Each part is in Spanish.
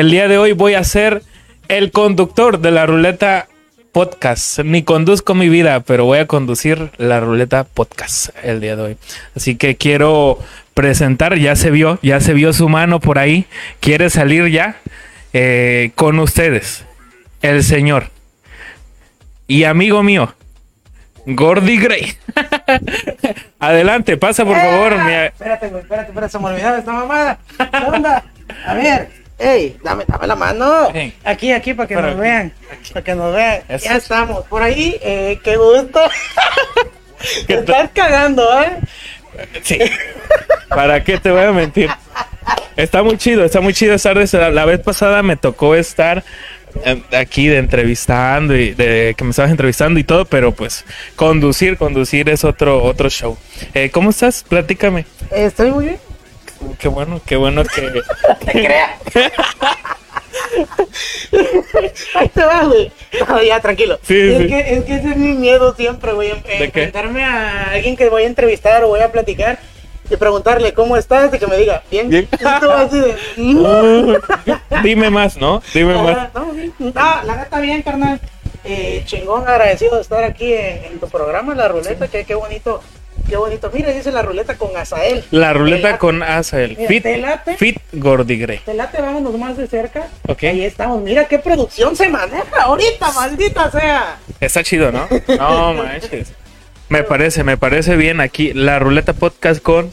El día de hoy voy a ser el conductor de la ruleta podcast. Ni conduzco mi vida, pero voy a conducir la ruleta podcast el día de hoy. Así que quiero presentar, ya se vio, ya se vio su mano por ahí. Quiere salir ya eh, con ustedes, el señor y amigo mío, Gordy Gray. Adelante, pasa por favor. mi- Espérate, espérate, espérate, se me olvidaba esta mamada. ¿Qué? A ver, ey, dame, dame la mano. Ey. Aquí, aquí, para que nos aquí, vean. Para que nos vean. Eso. Ya estamos. Por ahí, eh, qué gusto. ¿Qué Te estás cagando, ¿eh? Sí. ¿Para qué te voy a mentir? Está muy chido, está muy chido estar de ese- La vez pasada me tocó estar eh, aquí de entrevistando y de que me estabas entrevistando y todo, pero pues conducir, conducir es otro otro show. Eh, ¿Cómo estás? Platícame. Estoy muy bien. Qué bueno, qué bueno que Te creas. Ahí te va, güey. No, ya, tranquilo. Sí, es, sí. Que, es que ese es mi miedo siempre, güey. en- ¿De qué? Enfrentarme a alguien que voy a entrevistar o voy a platicar y preguntarle cómo estás y que me diga, bien. Bien. Y tú así de, "Mm". Dime más, ¿no? Dime más. Ah, no. No, la neta bien, carnal. Eh, chingón, agradecido de estar aquí en, en tu programa, La Ruleta, que qué bonito, qué bonito. Mira, dice La Ruleta con Azael. La ruleta ¿Te con. Mira, Fit, ¿te late? fit Gordy Gray. Te late, vámonos más de cerca. Ok. Ahí estamos. Mira qué producción se maneja ahorita, maldita sea. Está chido, ¿no? No manches. Me parece, me parece bien aquí la ruleta podcast con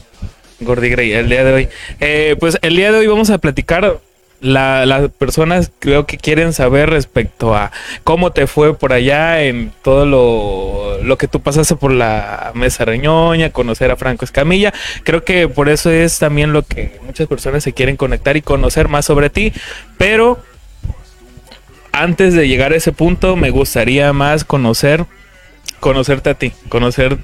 Gordy Gray el día de hoy. Eh, pues el día de hoy vamos a platicar. La- las personas creo que quieren saber respecto a cómo te fue por allá en todo lo, lo que tú pasaste por la mesa reñoña, conocer a Franco Escamilla. Creo que por eso es también lo que muchas personas se quieren conectar y conocer más sobre ti. Pero antes de llegar a ese punto, me gustaría más conocer, conocerte a ti, conocer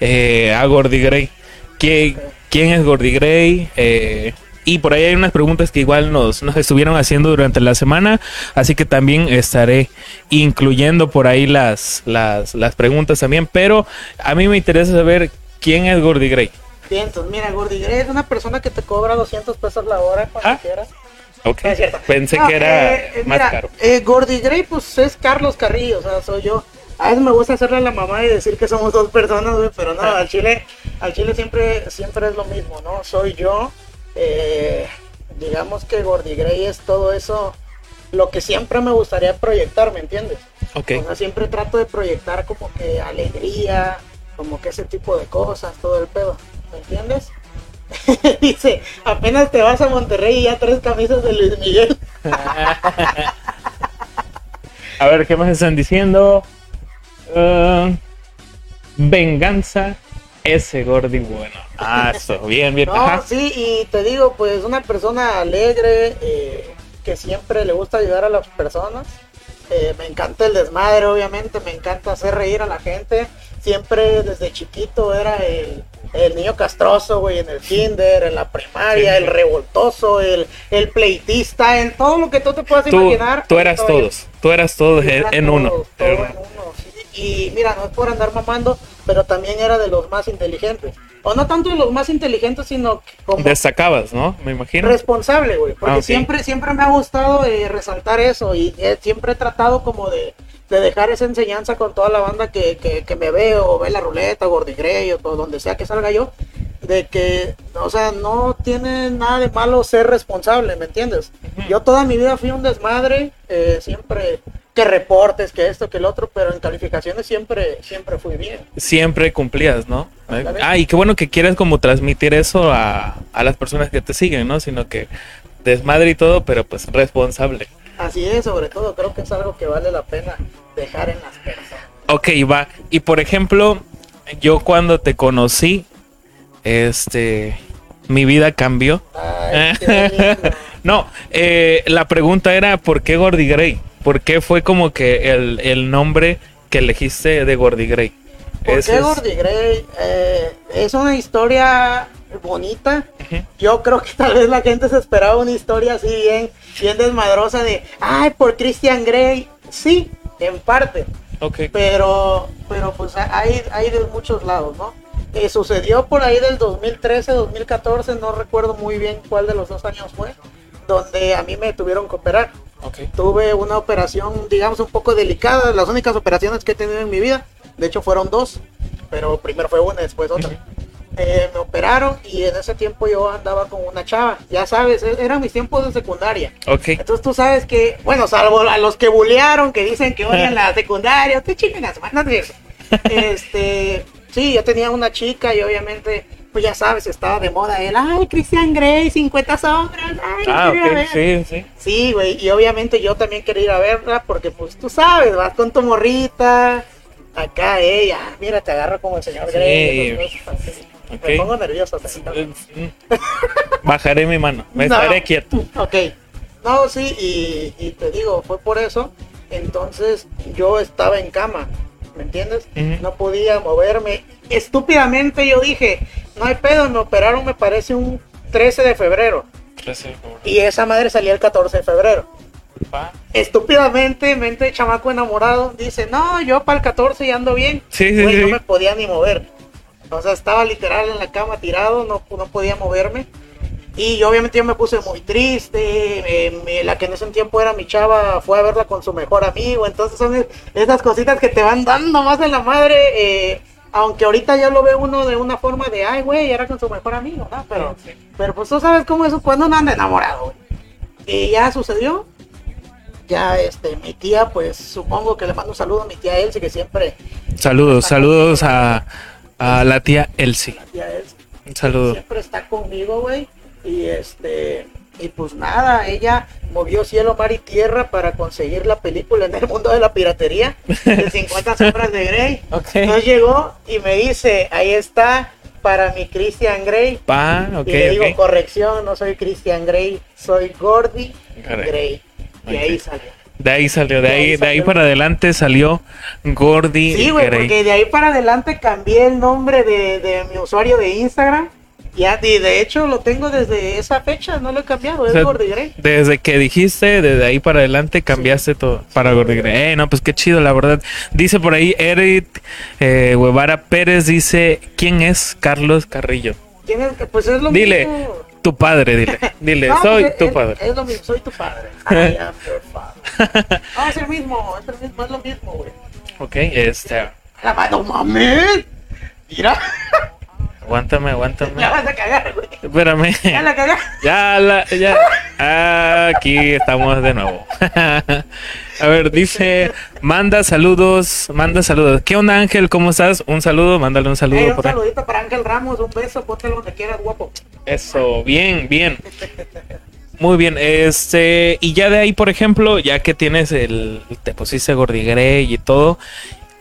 eh, a Gordy Gray. ¿Quién, quién es Gordy Gray? Eh, y por ahí hay unas preguntas que igual nos, nos estuvieron haciendo durante la semana, así que también estaré incluyendo por ahí las, las, las preguntas también, pero a mí me interesa saber quién es Gordy Gray. Entonces mira, Gordy Gray es una persona que te cobra 200 pesos la hora cuando Ah. quieras. Ok, No es cierto. pensé No, que era eh, eh, más mira, caro. eh, Gordy Gray, pues es Carlos Carrillo, o sea, soy yo. A veces me gusta hacerle a la mamá y decir que somos dos personas, güey, pero no, al chile, al chile siempre, siempre es lo mismo, ¿no? Soy yo. Eh, digamos que Gordy Gray es todo eso, lo que siempre me gustaría proyectar, ¿me entiendes? Ok, O sea, siempre trato de proyectar como que alegría, como que ese tipo de cosas, todo el pedo, ¿me entiendes? Dice, apenas te vas a Monterrey y ya tres camisas de Luis Miguel. A ver, ¿qué más están diciendo? Ah, venganza, ese Gordy bueno. Ah, eso, bien, bien. No, Ajá. sí, y te digo, pues una persona alegre, eh, que siempre le gusta ayudar a las personas. Eh, me encanta el desmadre, obviamente, me encanta hacer reír a la gente. Siempre desde chiquito era el, el niño castroso, güey, en el kinder, en la primaria, Sí. el revoltoso, el, el pleitista, en todo lo que tú te puedas Tú, imaginar. tú eras todos, tú eras todos en, Era en todo, uno. todo en uno, sí. Y mira, no es por andar mamando, pero también era de los más inteligentes. O no tanto de los más inteligentes, sino que como Destacabas, ¿no? Me imagino. responsable, güey. Porque Ah, ok. siempre, siempre me ha gustado eh, resaltar eso y eh, siempre he tratado como de, de dejar esa enseñanza con toda la banda que, que, que me ve o ve la ruleta, Gordy Grey o todo, donde sea que salga yo, de que, o sea, no tiene nada de malo ser responsable, ¿me entiendes? Yo toda mi vida fui un desmadre, eh, siempre que reportes, que esto, que el otro, pero en calificaciones siempre, siempre fui bien. Siempre cumplías, ¿no? Ándale. Ah, y qué bueno que quieres como transmitir eso a, a las personas que te siguen, ¿no? Sino que desmadre y todo, pero pues responsable. Así es, sobre todo, creo que es algo que vale la pena dejar en las personas. Ok, va. Y por ejemplo, yo cuando te conocí, este, mi vida cambió. Ay, qué lindo. no, eh, la pregunta era ¿por qué Gordy Gray? ¿Por qué fue como que el, el nombre que elegiste de Gordy Gray? ¿Por Ese qué es- Gordy Gray? Eh, es una historia bonita. Yo creo que tal vez la gente se esperaba una historia así bien, bien desmadrosa de, ay, por Christian Grey. Sí, en parte. Ok. Pero, pero pues hay, hay de muchos lados, ¿no? Eh, sucedió por ahí del 2013, 2014, no recuerdo muy bien cuál de los dos años fue. donde a mí me tuvieron que operar. Ok. Tuve una operación, digamos, un poco delicada, las únicas operaciones que he tenido en mi vida. De hecho, fueron dos, pero primero fue una, después otra. Eh, me operaron y en ese tiempo yo andaba con una chava. Ya sabes, e- eran mis tiempos de secundaria. Ok. Entonces tú sabes que, bueno, salvo a los que bulearon, que dicen que odian la secundaria, te no te digo. Este, sí, yo tenía una chica y obviamente, pues ya sabes, estaba de moda él, ay, Christian Grey, 50 sombras, ay, Ah, quiero ir a ok. ver". Sí, sí. Sí, güey, y obviamente yo también quería ir a verla porque pues tú sabes, vas con tu morrita, acá ella, mira, te agarro como el señor. Grey. Me pongo nervioso. Bajaré mi mano. Me No. estaré quieto. Ok. No, sí, y, y te digo, fue por eso. Entonces yo estaba en cama, ¿me entiendes? No podía moverme. Estúpidamente yo dije, no hay pedo, me operaron, me parece un 13 de febrero. Y esa madre salía el 14 de febrero. Pa. Estúpidamente, mente de chamaco enamorado, dice, no, yo para el 14 ya ando bien. Sí, sí, sí. No me podía ni mover. O sea, estaba literal en la cama tirado, no, no podía moverme. Y obviamente yo me puse muy triste. eh, me- la que en ese tiempo era mi chava fue a verla con su mejor amigo. Entonces son es- esas cositas que te van dando más de la madre. eh, aunque ahorita ya lo ve uno de una forma de, ay, güey, era con su mejor amigo, ¿no? Pero, pero pues tú sabes cómo es cuando uno anda enamorado, güey. Y ya sucedió. Ya, este, mi tía, pues supongo que le mando un saludo a mi tía Elsie, que siempre, Saludos, saludos a, a la tía Elsie. la tía Elsie, Un saludo. siempre está conmigo, güey. Y este, y pues nada, ella movió cielo, mar y tierra para conseguir la película en el mundo de la piratería de 50 sombras de Grey. Ok. Entonces llegó y me dice, ahí está para mi Christian Grey. Pa, ok, y le digo, corrección, no soy Christian Grey, soy Gordy. Grey. Y ahí salió. De ahí salió, de De ahí ahí, de ahí para adelante salió Gordy Sí, güey, porque de ahí para adelante cambié el nombre de, de mi usuario de Instagram. Ya, y de hecho lo tengo desde esa fecha, no lo he cambiado, O es sea, Gordy Grey. Desde que dijiste, desde ahí para adelante cambiaste todo para Gordy Grey. Eh, no, pues qué chido, la verdad. Dice por ahí Eric eh, Guevara Pérez, dice, ¿quién es Carlos Carrillo? Tienes que- pues es lo Dile, mismo. tu padre, dile, dile, No, soy pues, tu es- padre. Es lo mismo, soy tu padre. I am your father. No, es el mismo, es, el mismo, es lo mismo, güey. Ok, este, La mano, mames. Mira, aguántame, aguántame. la vas a cagar, güey. Espérame. Ya la cagar. Ya, la, ya. Aquí estamos de nuevo. A ver, dice, manda saludos, manda saludos. ¿Qué onda Ángel? ¿Cómo estás? Un saludo, mándale un saludo un por ahí. saludito para Ángel Ramos, un beso, póntelo donde quieras, guapo. Eso, bien, bien. Muy bien, este, y ya de ahí, por ejemplo, ya que tienes el, te pusiste Gordy Grey y todo,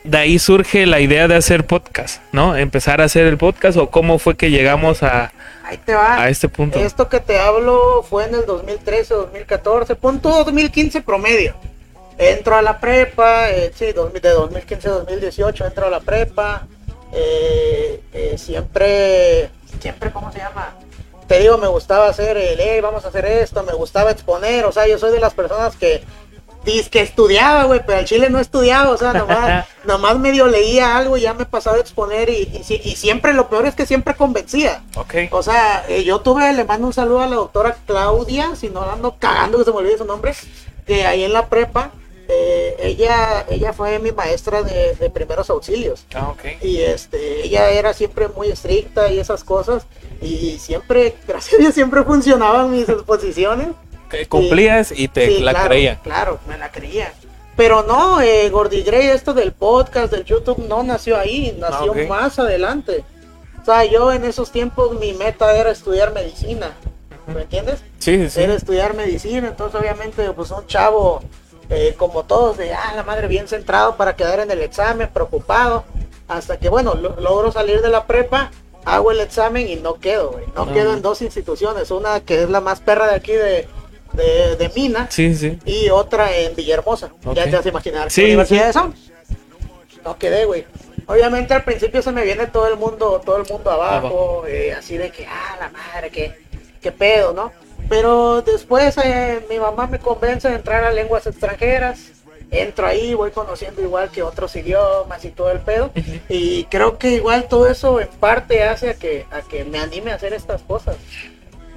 de ahí surge la idea de hacer podcast, ¿no? Empezar a hacer el podcast o cómo fue que llegamos a, Ahí te va. a este punto. Esto que te hablo fue en el 2013, 2014, pon todo 2015 promedio. Entro a la prepa, eh, sí, 2000 de 2015 a 2018 entro a la prepa. eh, eh, siempre, siempre, ¿cómo se llama? Te digo, me gustaba hacer el, "Ey, vamos a hacer esto, me gustaba exponer, o sea, yo soy de las personas que dice que estudiaba, güey, pero al chile no estudiaba, o sea, nomás, nomás medio leía algo y ya me pasaba a exponer y, y, y siempre, lo peor es que siempre convencía. Ok. O sea, eh, yo tuve, le mando un saludo a la doctora Claudia, si no ando cagando que se me olvide su nombre, que ahí en la prepa, eh, ella, ella fue mi maestra de, de primeros auxilios. Ah, ok. Y este, ella era siempre muy estricta y esas cosas. Y siempre, gracias a Dios, siempre funcionaban mis exposiciones. Que Cumplías y te Sí, la claro, creía. Claro, me la creía. Pero no, eh, Gordy Grey, esto del podcast, del YouTube, no nació ahí, nació Ah, más adelante. O sea, yo en esos tiempos mi meta era estudiar medicina. ¿Me entiendes? Sí, sí. Era estudiar medicina, entonces obviamente pues un chavo eh, como todos de, ah, la madre bien centrado para quedar en el examen, preocupado. Hasta que, bueno, lo- logro salir de la prepa, hago el examen y no quedo, güey. No Ah. quedo en dos instituciones, una que es la más perra de aquí de, de, de Mina Sí, sí. y otra en Villahermosa. Ya Ok. te vas a imaginar Sí, universidades son. No quedé, güey. Obviamente al principio se me viene todo el mundo, todo el mundo abajo, eh, así de que, ah, la madre, qué, qué pedo, ¿no? Pero después eh, mi mamá me convence de entrar a lenguas extranjeras. Entro ahí, voy conociendo igual que otros idiomas y todo el pedo. Y creo que igual todo eso en parte hace a que, a que me anime a hacer estas cosas.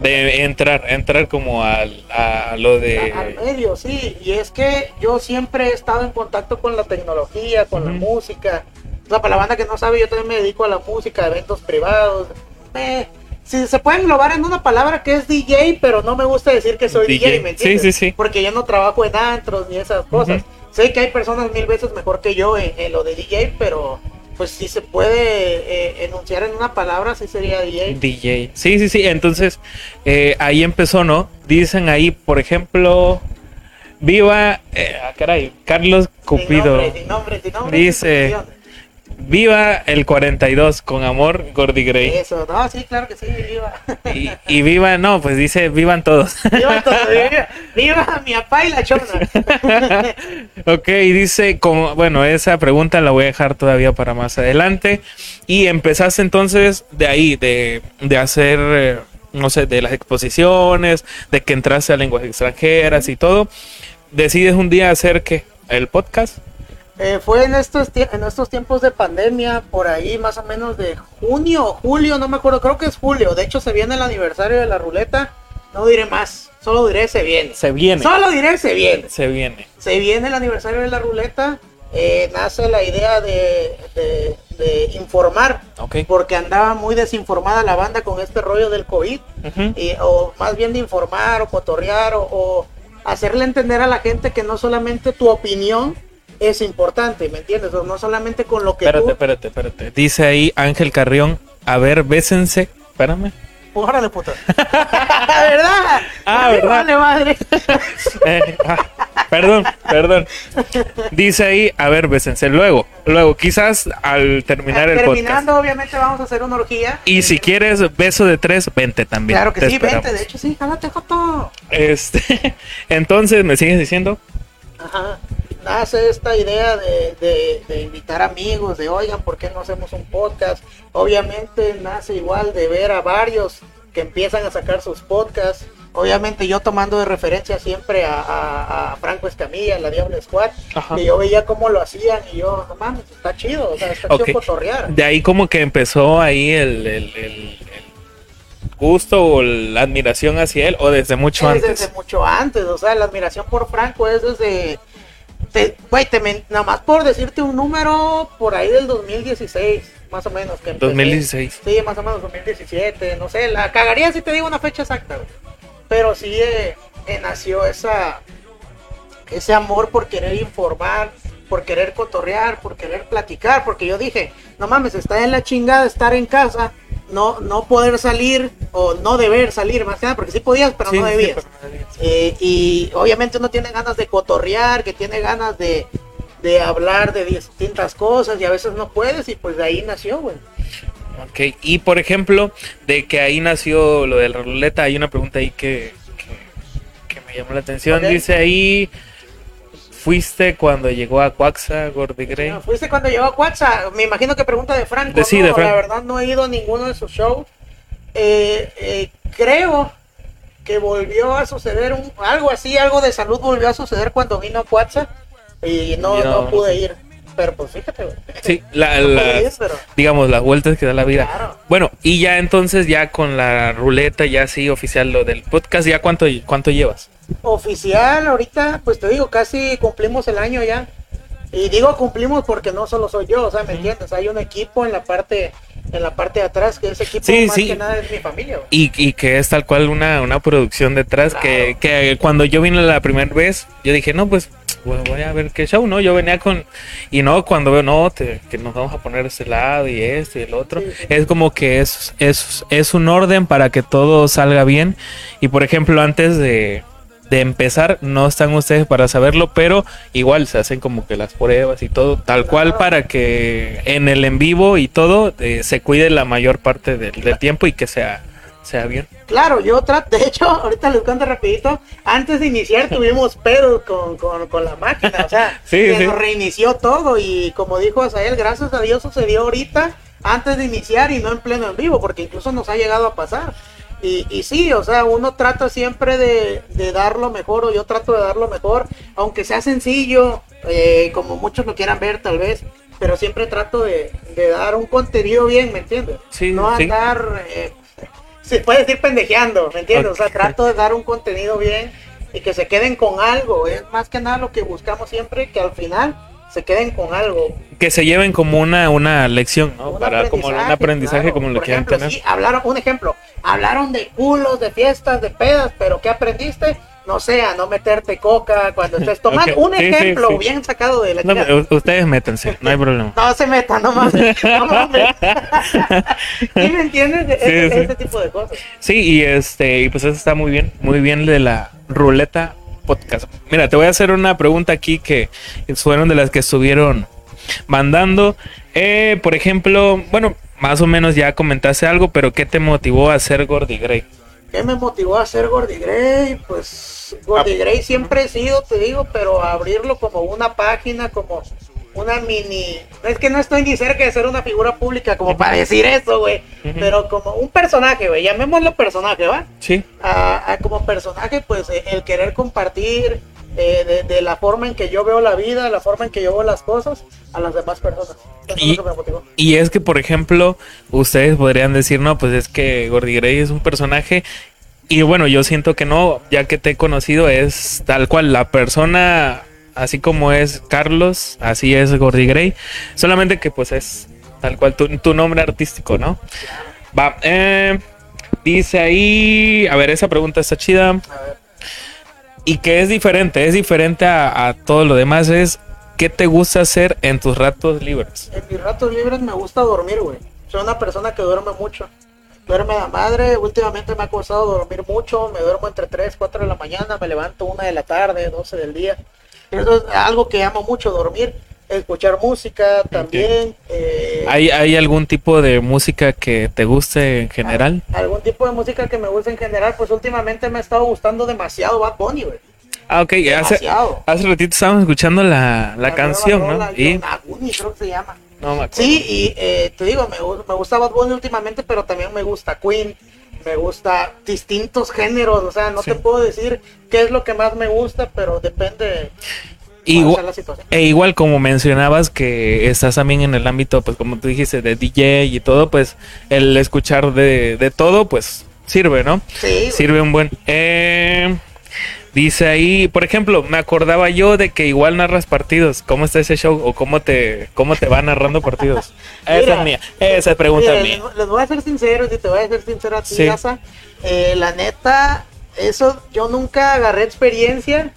De entrar, entrar como al, a lo a- de... al medio, sí. Y es que yo siempre he estado en contacto con la tecnología, con la música. O sea, para la banda que no sabe, yo también me dedico a la música, eventos privados. Eh, si se puede englobar en una palabra que es DJ, pero no me gusta decir que soy DJ, DJ. ¿me Sí, entiendes? sí, sí. Porque yo no trabajo en antros ni esas cosas. Sé que hay personas mil veces mejor que yo en, en lo de DJ, pero pues si se puede eh, enunciar en una palabra, sí sería DJ. DJ. Sí, sí, sí. Entonces, eh, ahí empezó, ¿no? Dicen ahí, por ejemplo, viva, eh, ah, caray, Carlos Sin Cupido. nombre, sin nombre, sin nombre, Dice-. Viva el 42, con amor, Gordy Gray. Eso, no, sí, claro que sí, viva. Y, y viva, no, pues dice, vivan todos. viva, todavía, viva mi papá y la chona. ok, dice, como, bueno, esa pregunta la voy a dejar todavía para más adelante. Y empezaste entonces de ahí, de, de hacer, eh, no sé, de las exposiciones, de que entraste a lenguas extranjeras y todo. Decides un día hacer que el podcast. Eh, fue en estos, en estos tiempos de pandemia, por ahí más o menos de junio julio, no me acuerdo, creo que es julio. De hecho, se viene el aniversario de la ruleta. No diré más, solo diré se viene. Se viene. Solo diré se viene. Se viene. Se viene el aniversario de la ruleta. eh, nace la idea de, de- de informar, Ok. porque andaba muy desinformada la banda con este rollo del COVID. Y- o más bien de informar o cotorrear o, o hacerle entender a la gente que no solamente tu opinión es importante, ¿me entiendes? No solamente con lo que Espérate, tú... espérate, espérate. Dice ahí Ángel Carrión, a ver, bésense. Espérame. ¡Órale, puta! ¿Verdad? Ah, ¿verdad? Vale, madre. Eh, ah, perdón, perdón. Dice ahí, a ver, bésense. Luego, luego, quizás al terminar el podcast. Terminando, obviamente vamos a hacer una orgía. Y si quieres beso de tres, vente también. Claro que Te sí, esperamos. vente, de hecho sí, jálate, Joto. Este, entonces, ¿me sigues diciendo? Ajá. Nace esta idea de, de- de invitar amigos, de oigan, ¿por qué no hacemos un podcast? Obviamente nace igual de ver a varios que empiezan a sacar sus podcasts. Obviamente yo tomando de referencia siempre a, a- a Franco Escamilla, la Diablo Squad, Ajá. que yo veía cómo lo hacían y yo, no mames, está chido, o sea, está Ok. chido cotorrear. De ahí como que empezó ahí el, el- el- el gusto o la admiración hacia él, o desde mucho Es antes. desde mucho antes, o sea, la admiración por Franco es desde, te, güey, te men- nada más por decirte un número por ahí del 2016, más o menos. Que empecé. 2016. Sí, más o menos 2017, no sé, la cagaría si te digo una fecha exacta, güey. pero sí eh, eh, nació esa, ese amor por querer informar, por querer cotorrear, por querer platicar, porque yo dije, no mames, está en la chingada estar en casa, no, no poder salir o no deber salir, más que nada, porque sí podías, pero Sí, no sí, debías. pero no debías. Eh, y obviamente uno tiene ganas de cotorrear, que tiene ganas de, de hablar de distintas cosas y a veces no puedes y pues de ahí nació, güey. Ok, y por ejemplo, de que ahí nació lo de la ruleta, hay una pregunta ahí que, que, que me llamó la atención. Ok. Dice ahí, ¿fuiste cuando llegó a Cuaxa, Gordy Gray? Ah, Fuiste cuando llegó a Cuatza, me imagino que pregunta de Franco. De- sí, ¿no? de Franco. La verdad no he ido a ninguno de sus shows. Eh, eh, creo que volvió a suceder un, algo así, algo de salud volvió a suceder cuando vino a Cuatza y no, no no pude ir. Pero pues fíjate, güey. Sí, la- No las- ir, pero- digamos, las vueltas que da la vida. Claro. Bueno, y ya entonces, ya con la ruleta, ya sí, oficial, lo del podcast, ¿ya cuánto, cuánto llevas? Oficial, ahorita, pues te digo, casi cumplimos el año ya. Y digo cumplimos porque no solo soy yo, o sea, ¿me entiendes? Hay un equipo en la parte en la parte de atrás que ese equipo Sí, más sí. que nada es mi familia. Y, y que es tal cual una, una producción detrás que, que cuando yo vine la primera vez, yo dije, no, pues bueno, voy a ver qué show, ¿no? Yo venía con... Y no, cuando veo, no, te- que nos vamos a poner este lado y este y el otro, sí. es como que es, es, es un orden para que todo salga bien. Y por ejemplo, antes de, de empezar, no están ustedes para saberlo, pero igual se hacen como que las pruebas y todo, tal cual para que en el en vivo y todo eh, se cuide la mayor parte del, del tiempo y que sea, sea bien. Claro, yo trato, de hecho, ahorita les cuento rapidito, antes de iniciar tuvimos pedos con, con, con la máquina, o sea, Sí, que sí. nos reinició todo y como dijo Asael, gracias a Dios sucedió ahorita, antes de iniciar y no en pleno en vivo, porque incluso nos ha llegado a pasar. Y, y sí, o sea, uno trata siempre de, de dar lo mejor, o yo trato de dar lo mejor, aunque sea sencillo, eh, como muchos lo quieran ver tal vez, pero siempre trato de, de dar un contenido bien, ¿me entiendes? Sí, no sí. andar eh, se puede decir pendejeando, ¿me entiendes? O sea, trato de dar un contenido bien y que se queden con algo. Es más que nada lo que buscamos siempre, que al final se queden con algo. Que se lleven como una, una lección, ¿no? Un Para como un aprendizaje claro. como lo Por quieran ejemplo, tener. sí, hablaron, un ejemplo, hablaron de culos, de fiestas, de pedas, pero ¿qué aprendiste? No sé, a no meterte coca cuando estés tomando. Un sí, ejemplo sí. bien sacado de la No, ustedes métanse, no hay problema. No se metan, no mames. No mames. ¿Sí me entiendes? Sí. ese tipo de cosas. Sí, y este, y pues eso está muy bien, muy bien de la ruleta podcast. Mira, te voy a hacer una pregunta aquí que fueron de las que estuvieron mandando. Eh, por ejemplo, bueno, más o menos ya comentaste algo, pero ¿qué te motivó a hacer Gordy Grey? ¿Qué me motivó a hacer Gordy Gray? Pues Gordy Ah. Gray siempre he sido, te digo, pero abrirlo como una página, como una mini... Es que no estoy ni cerca de ser una figura pública como para decir eso, güey. Pero como un personaje, güey. Llamémoslo personaje, ¿va? Sí. a- a como personaje, pues eh, el querer compartir eh, de, de la forma en que yo veo la vida, la forma en que yo veo las cosas a las demás personas. Y-. Y es que, por ejemplo, ustedes podrían decir, no, pues es que Gordy Grey es un personaje. Y bueno, yo siento que no, ya que te he conocido, es tal cual la persona, así como es Carlos, así es Gordy Grey. Solamente que pues es tal cual tu, nombre artístico, ¿no? Va, eh, dice ahí, a ver, esa pregunta está chida. A ver, Y que es diferente, es diferente a, a todo lo demás, es ¿qué te gusta hacer en tus ratos libres? en mis ratos libres me gusta dormir, güey. Soy una persona que duerme mucho. Duerme la madre, últimamente me ha costado dormir mucho, me duermo entre 3, 4 de la mañana, me levanto 1 de la tarde, 12 del día. Eso es algo que amo mucho, dormir, escuchar música también. eh, ¿Hay, ¿Hay algún tipo de música que te guste en general? algún tipo de música que me guste en general, pues últimamente me ha estado gustando demasiado Bad Bunny, güey. Ah, ok. Hace, Demasiado. hace ratito estábamos escuchando la, la nueva canción, ¿no? rola, Y Yonaguni, creo que se llama. no me acuerdo. Sí, y eh, te digo, me, me gusta Bad Bunny últimamente, pero también me gusta Queen, me gusta distintos géneros, o sea, no Sí. te puedo decir qué es lo que más me gusta, pero depende Igual- sea la situación. E igual como mencionabas que estás también en el ámbito, pues como tú dijiste, de DJ y todo, pues el escuchar de, de todo, pues sirve, ¿no? Sí. Sirve un buen... Eh, dice ahí, por ejemplo, me acordaba yo de que igual narras partidos. ¿Cómo está ese show? ¿O cómo te, cómo te va narrando partidos? esa es mía. Esa es pregunta Mira, mía. les, voy a ser sincero y te voy a ser sincero a ti, Sí. Eh, la neta, eso yo nunca agarré experiencia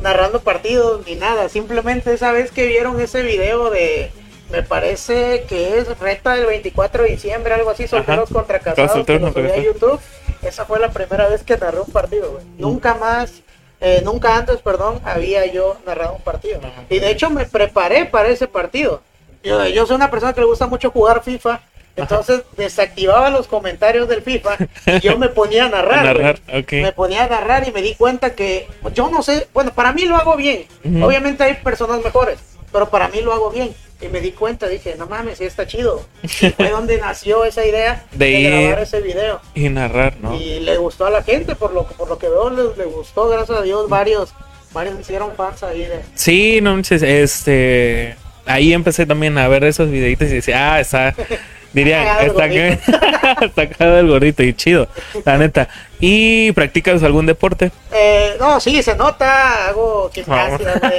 narrando partidos ni nada. Simplemente esa vez que vieron ese video de, me parece que es reta del 24 de diciembre, algo así, solteros Ajá. contra casados, que. YouTube. Esa fue la primera vez que narré un partido, güey. Nunca más. Eh, nunca antes, perdón, había yo narrado un partido. Ajá. Y de hecho me preparé para ese partido. Yo, yo soy una persona que le gusta mucho jugar FIFA. Entonces desactivaba los comentarios del FIFA y yo me ponía a narrar. A narrar, güey. ok. Me ponía a narrar y me di cuenta que yo no sé, bueno, para mí lo hago bien. Obviamente hay personas mejores, pero para mí lo hago bien. Y me di cuenta, dije, no mames, sí está chido. Y fue donde nació esa idea De de, grabar ese video. Y narrar, ¿no? Y le gustó a la gente, por lo, por lo que veo, le, le gustó, gracias a Dios, varios, varios hicieron fans ahí de... Sí, no este. Ahí empecé también a ver esos videitos y decía, ah, está. Dirían, está, está cagado el gordito y chido, la neta. ¿Y practicas algún deporte? Eh, no, sí, se nota, hago gimnasia, güey.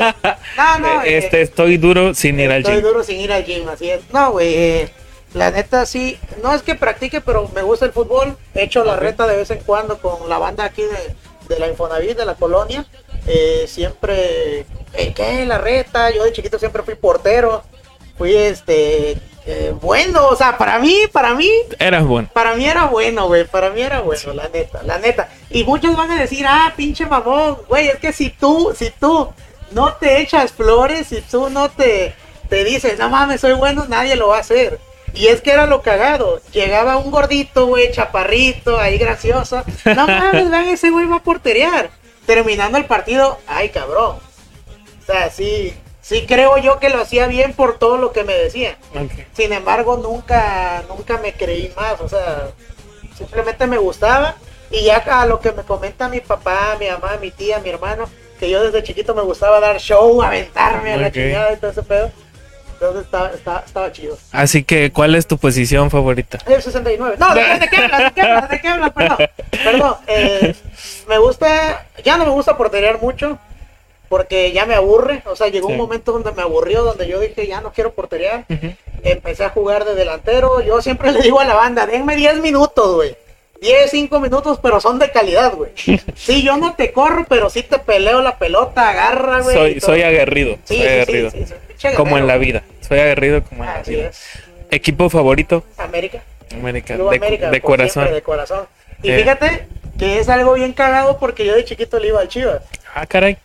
No, no, eh, este, estoy duro sin ir al Estoy gym. duro sin ir al gym, así es. No, güey, eh, la neta sí, no es que practique, pero me gusta el fútbol. He hecho la reta de vez en cuando con la banda aquí de, de la Infonavit, de la colonia. Eh, siempre, eh, ¿qué? La reta, yo de chiquito siempre fui portero. Fui, este, eh, bueno, o sea, para mí, para mí, Eras bueno. para mí era bueno, güey. Para mí era bueno, la neta, la neta. Y muchos van a decir, ah, pinche mamón, güey, es que si tú, si tú no te echas flores, si tú no te, te dices, no mames, soy bueno, nadie lo va a hacer. Y es que era lo cagado. Llegaba un gordito, güey, chaparrito, ahí gracioso. No mames, vean, ese güey va a porterear. Terminando el partido, ay, cabrón. O sea, sí, sí creo yo que lo hacía bien por todo lo que me decían. Ok. Sin embargo, nunca, nunca me creí más, o sea, simplemente me gustaba. Y ya a lo que me comenta mi papá, mi mamá, mi tía, mi hermano, que yo desde chiquito me gustaba dar show, aventarme a la chingada y todo ese pedo. Entonces estaba, estaba, estaba chido. Así que, ¿cuál es tu posición favorita? El 69. No, ¿de, de qué hablas? ¿De qué hablas? ¿De qué hablas? Perdón. Perdón. Eh, me gusta, ya no me gusta porterear mucho porque ya me aburre. O sea, llegó Sí. un momento donde me aburrió, donde yo dije, ya no quiero porterear. Ujú. Empecé a jugar de delantero. Yo siempre le digo a la banda, denme 10 minutos, güey. 10, 5 minutos, pero son de calidad, güey. Sí, yo no te corro, pero sí te peleo la pelota, agarra, güey. Soy, soy aguerrido. Sí, soy sí, sí, aguerrido. sí, Como en la vida. Soy aguerrido como en la vida. es. Equipo favorito, América. América. De, América, de por corazón. siempre, de corazón. Y Eh. fíjate que es algo bien cagado porque yo de chiquito le iba al Chivas. Ah, caray.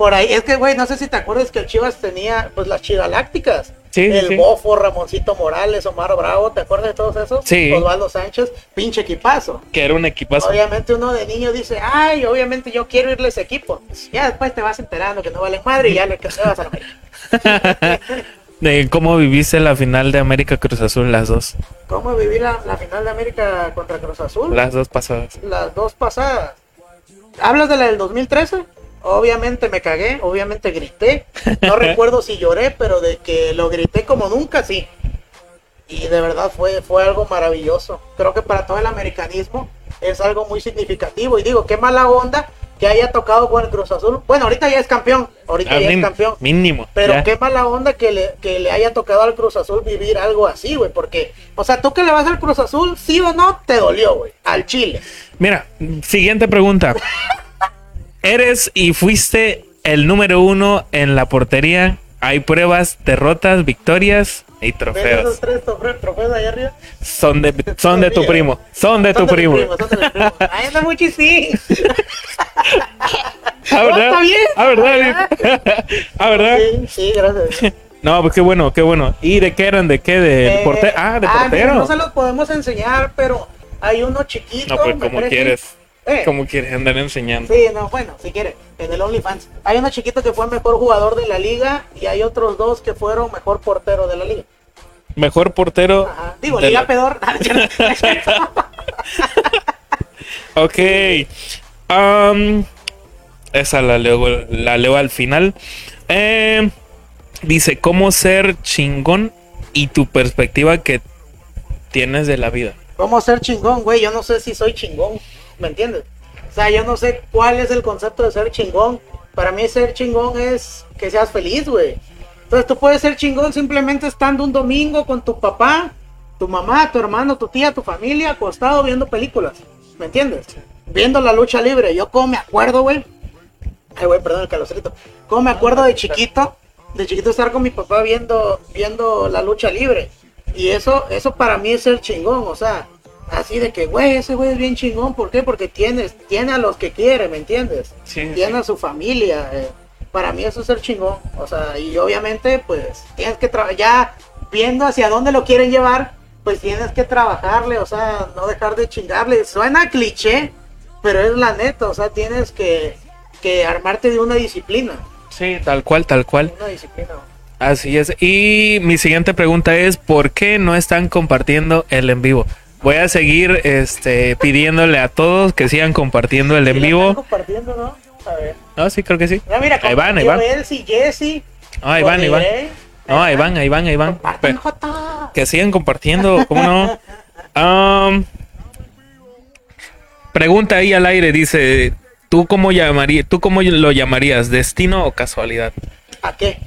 Por ahí, es que, güey, no sé si te acuerdas que el Chivas tenía, pues, las chivalácticas. Sí, el sí. Bofo, Ramoncito Morales, Omar Bravo, ¿te acuerdas de todos esos? Sí. Osvaldo Sánchez, pinche equipazo. Que era un equipazo. Obviamente uno de niño dice, ay, obviamente yo quiero irle a ese equipo. Ya después te vas enterando que no valen madre y ya le vas a la de cómo viviste la final de América Cruz Azul, las dos. ¿Cómo viví la, la final de América contra Cruz Azul? Las dos pasadas. las dos pasadas. ¿Hablas de la del 2013? Obviamente me cagué, obviamente grité. No recuerdo si lloré, pero de que lo grité como nunca, sí. Y de verdad fue, fue algo maravilloso. Creo que para todo el americanismo es algo muy significativo. Y digo, qué mala onda que haya tocado con el Cruz Azul. Bueno, ahorita ya es campeón, ahorita Ah, ya es campeón. Mínimo. Pero ya. qué mala onda que le, que le haya tocado al Cruz Azul vivir algo así, güey. Porque, o sea, tú que le vas al Cruz Azul, sí o no, te dolió, güey. Al Chile. Mira, siguiente pregunta. Eres y fuiste el número uno en la portería. Hay pruebas, derrotas, victorias y ¿Ves esos trofeos. tres trofe- trofeos ahí arriba? Son de, son de tu primo. Son de tu primo. son de mi primo. Ay, anda sí. Ah, ¿verdad? está bien. Ah, ¿verdad? Ah, ¿verdad? Sí, sí, gracias. No, pues qué bueno, qué bueno. ¿Y de qué eran? ¿De qué? ¿De Eh, portero? Ah, de mira, portero. no se los podemos enseñar, pero hay uno chiquito. No, pues como quieres. Eh, Como quieres andar enseñando. Sí, no, bueno, si quiere, en el OnlyFans. Hay uno chiquito que fue mejor jugador de la liga y hay otros dos que fueron mejor portero de la liga. Mejor portero. Ajá. Digo, liga la- pedor. Ok. Am, esa la leo, la leo al final. Eh, dice, ¿cómo ser chingón y tu perspectiva que tienes de la vida? ¿Cómo ser chingón, güey? Yo no sé si soy chingón, ¿me entiendes? O sea, yo no sé cuál es el concepto de ser chingón. Para mí ser chingón es que seas feliz, güey. Entonces tú puedes ser chingón simplemente estando un domingo con tu papá, tu mamá, tu hermano, tu tía, tu familia, acostado viendo películas. ¿Me entiendes? Viendo la lucha libre. Yo como me acuerdo, güey. Ay, güey, perdón el calostrito. Como me acuerdo de chiquito, de chiquito estar con mi papá viendo, viendo la lucha libre. Y eso, eso para mí es ser chingón, o sea, así de que, güey, ese güey es bien chingón, ¿por qué? Porque tienes, tiene a los que quiere, ¿me entiendes? Sí, tiene a su familia, eh, para mí eso es ser chingón, o sea, y obviamente, pues, tienes que trabajar, ya viendo hacia dónde lo quieren llevar, pues tienes que trabajarle, o sea, no dejar de chingarle, suena cliché, pero es la neta, o sea, tienes que, que armarte de una disciplina, Sí, tal cual, tal cual. una disciplina. Así es. Y mi siguiente pregunta es, ¿por qué no están compartiendo el en vivo? Voy a seguir este, pidiéndole a todos que sigan compartiendo el en vivo. compartiendo, ¿no? A ver. No, sí, creo que sí. Ah, mira, Ahí van, ahí van. Elsie, Jesse. No, ahí van, ahí van. No, ahí van, ahí van, ahí van. Que sigan compartiendo, ¿cómo no? Am, pregunta ahí al aire, dice, ¿tú cómo llamaría, tú cómo lo llamarías, destino o casualidad? ¿A qué?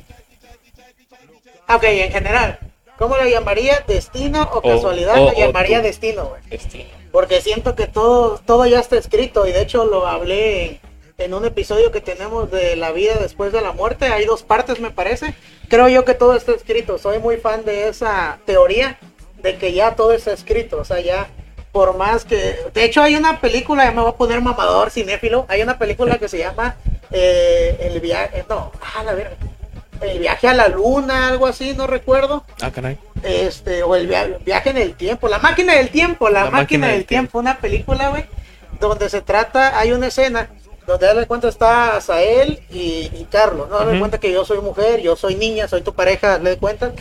Ah, Ok, en general. ¿Cómo lo llamaría? ¿Destino o O- casualidad? o- lo llamaría tú. destino, güey. Destino. Porque siento que todo, todo ya está escrito y de hecho lo hablé en, un episodio que tenemos de la vida después de la muerte. Hay dos partes, me parece. Creo yo que todo está escrito. Soy muy fan de esa teoría de que ya todo está escrito. O sea, ya por más que... De hecho hay una película, ya me voy a poner mamador, cinéfilo. Hay una película que se llama eh, El viaje... No, ah, la verga. El viaje a la luna, algo así, no recuerdo Ah, caray. este, o el via- viaje en el tiempo, la máquina del tiempo, la, La máquina, del tiempo, una película, güey, donde se trata, hay una escena donde dale cuenta está Sael y, y Carlos, no dale Ujú. cuenta que yo soy mujer, yo soy niña, soy tu pareja, le cuenta,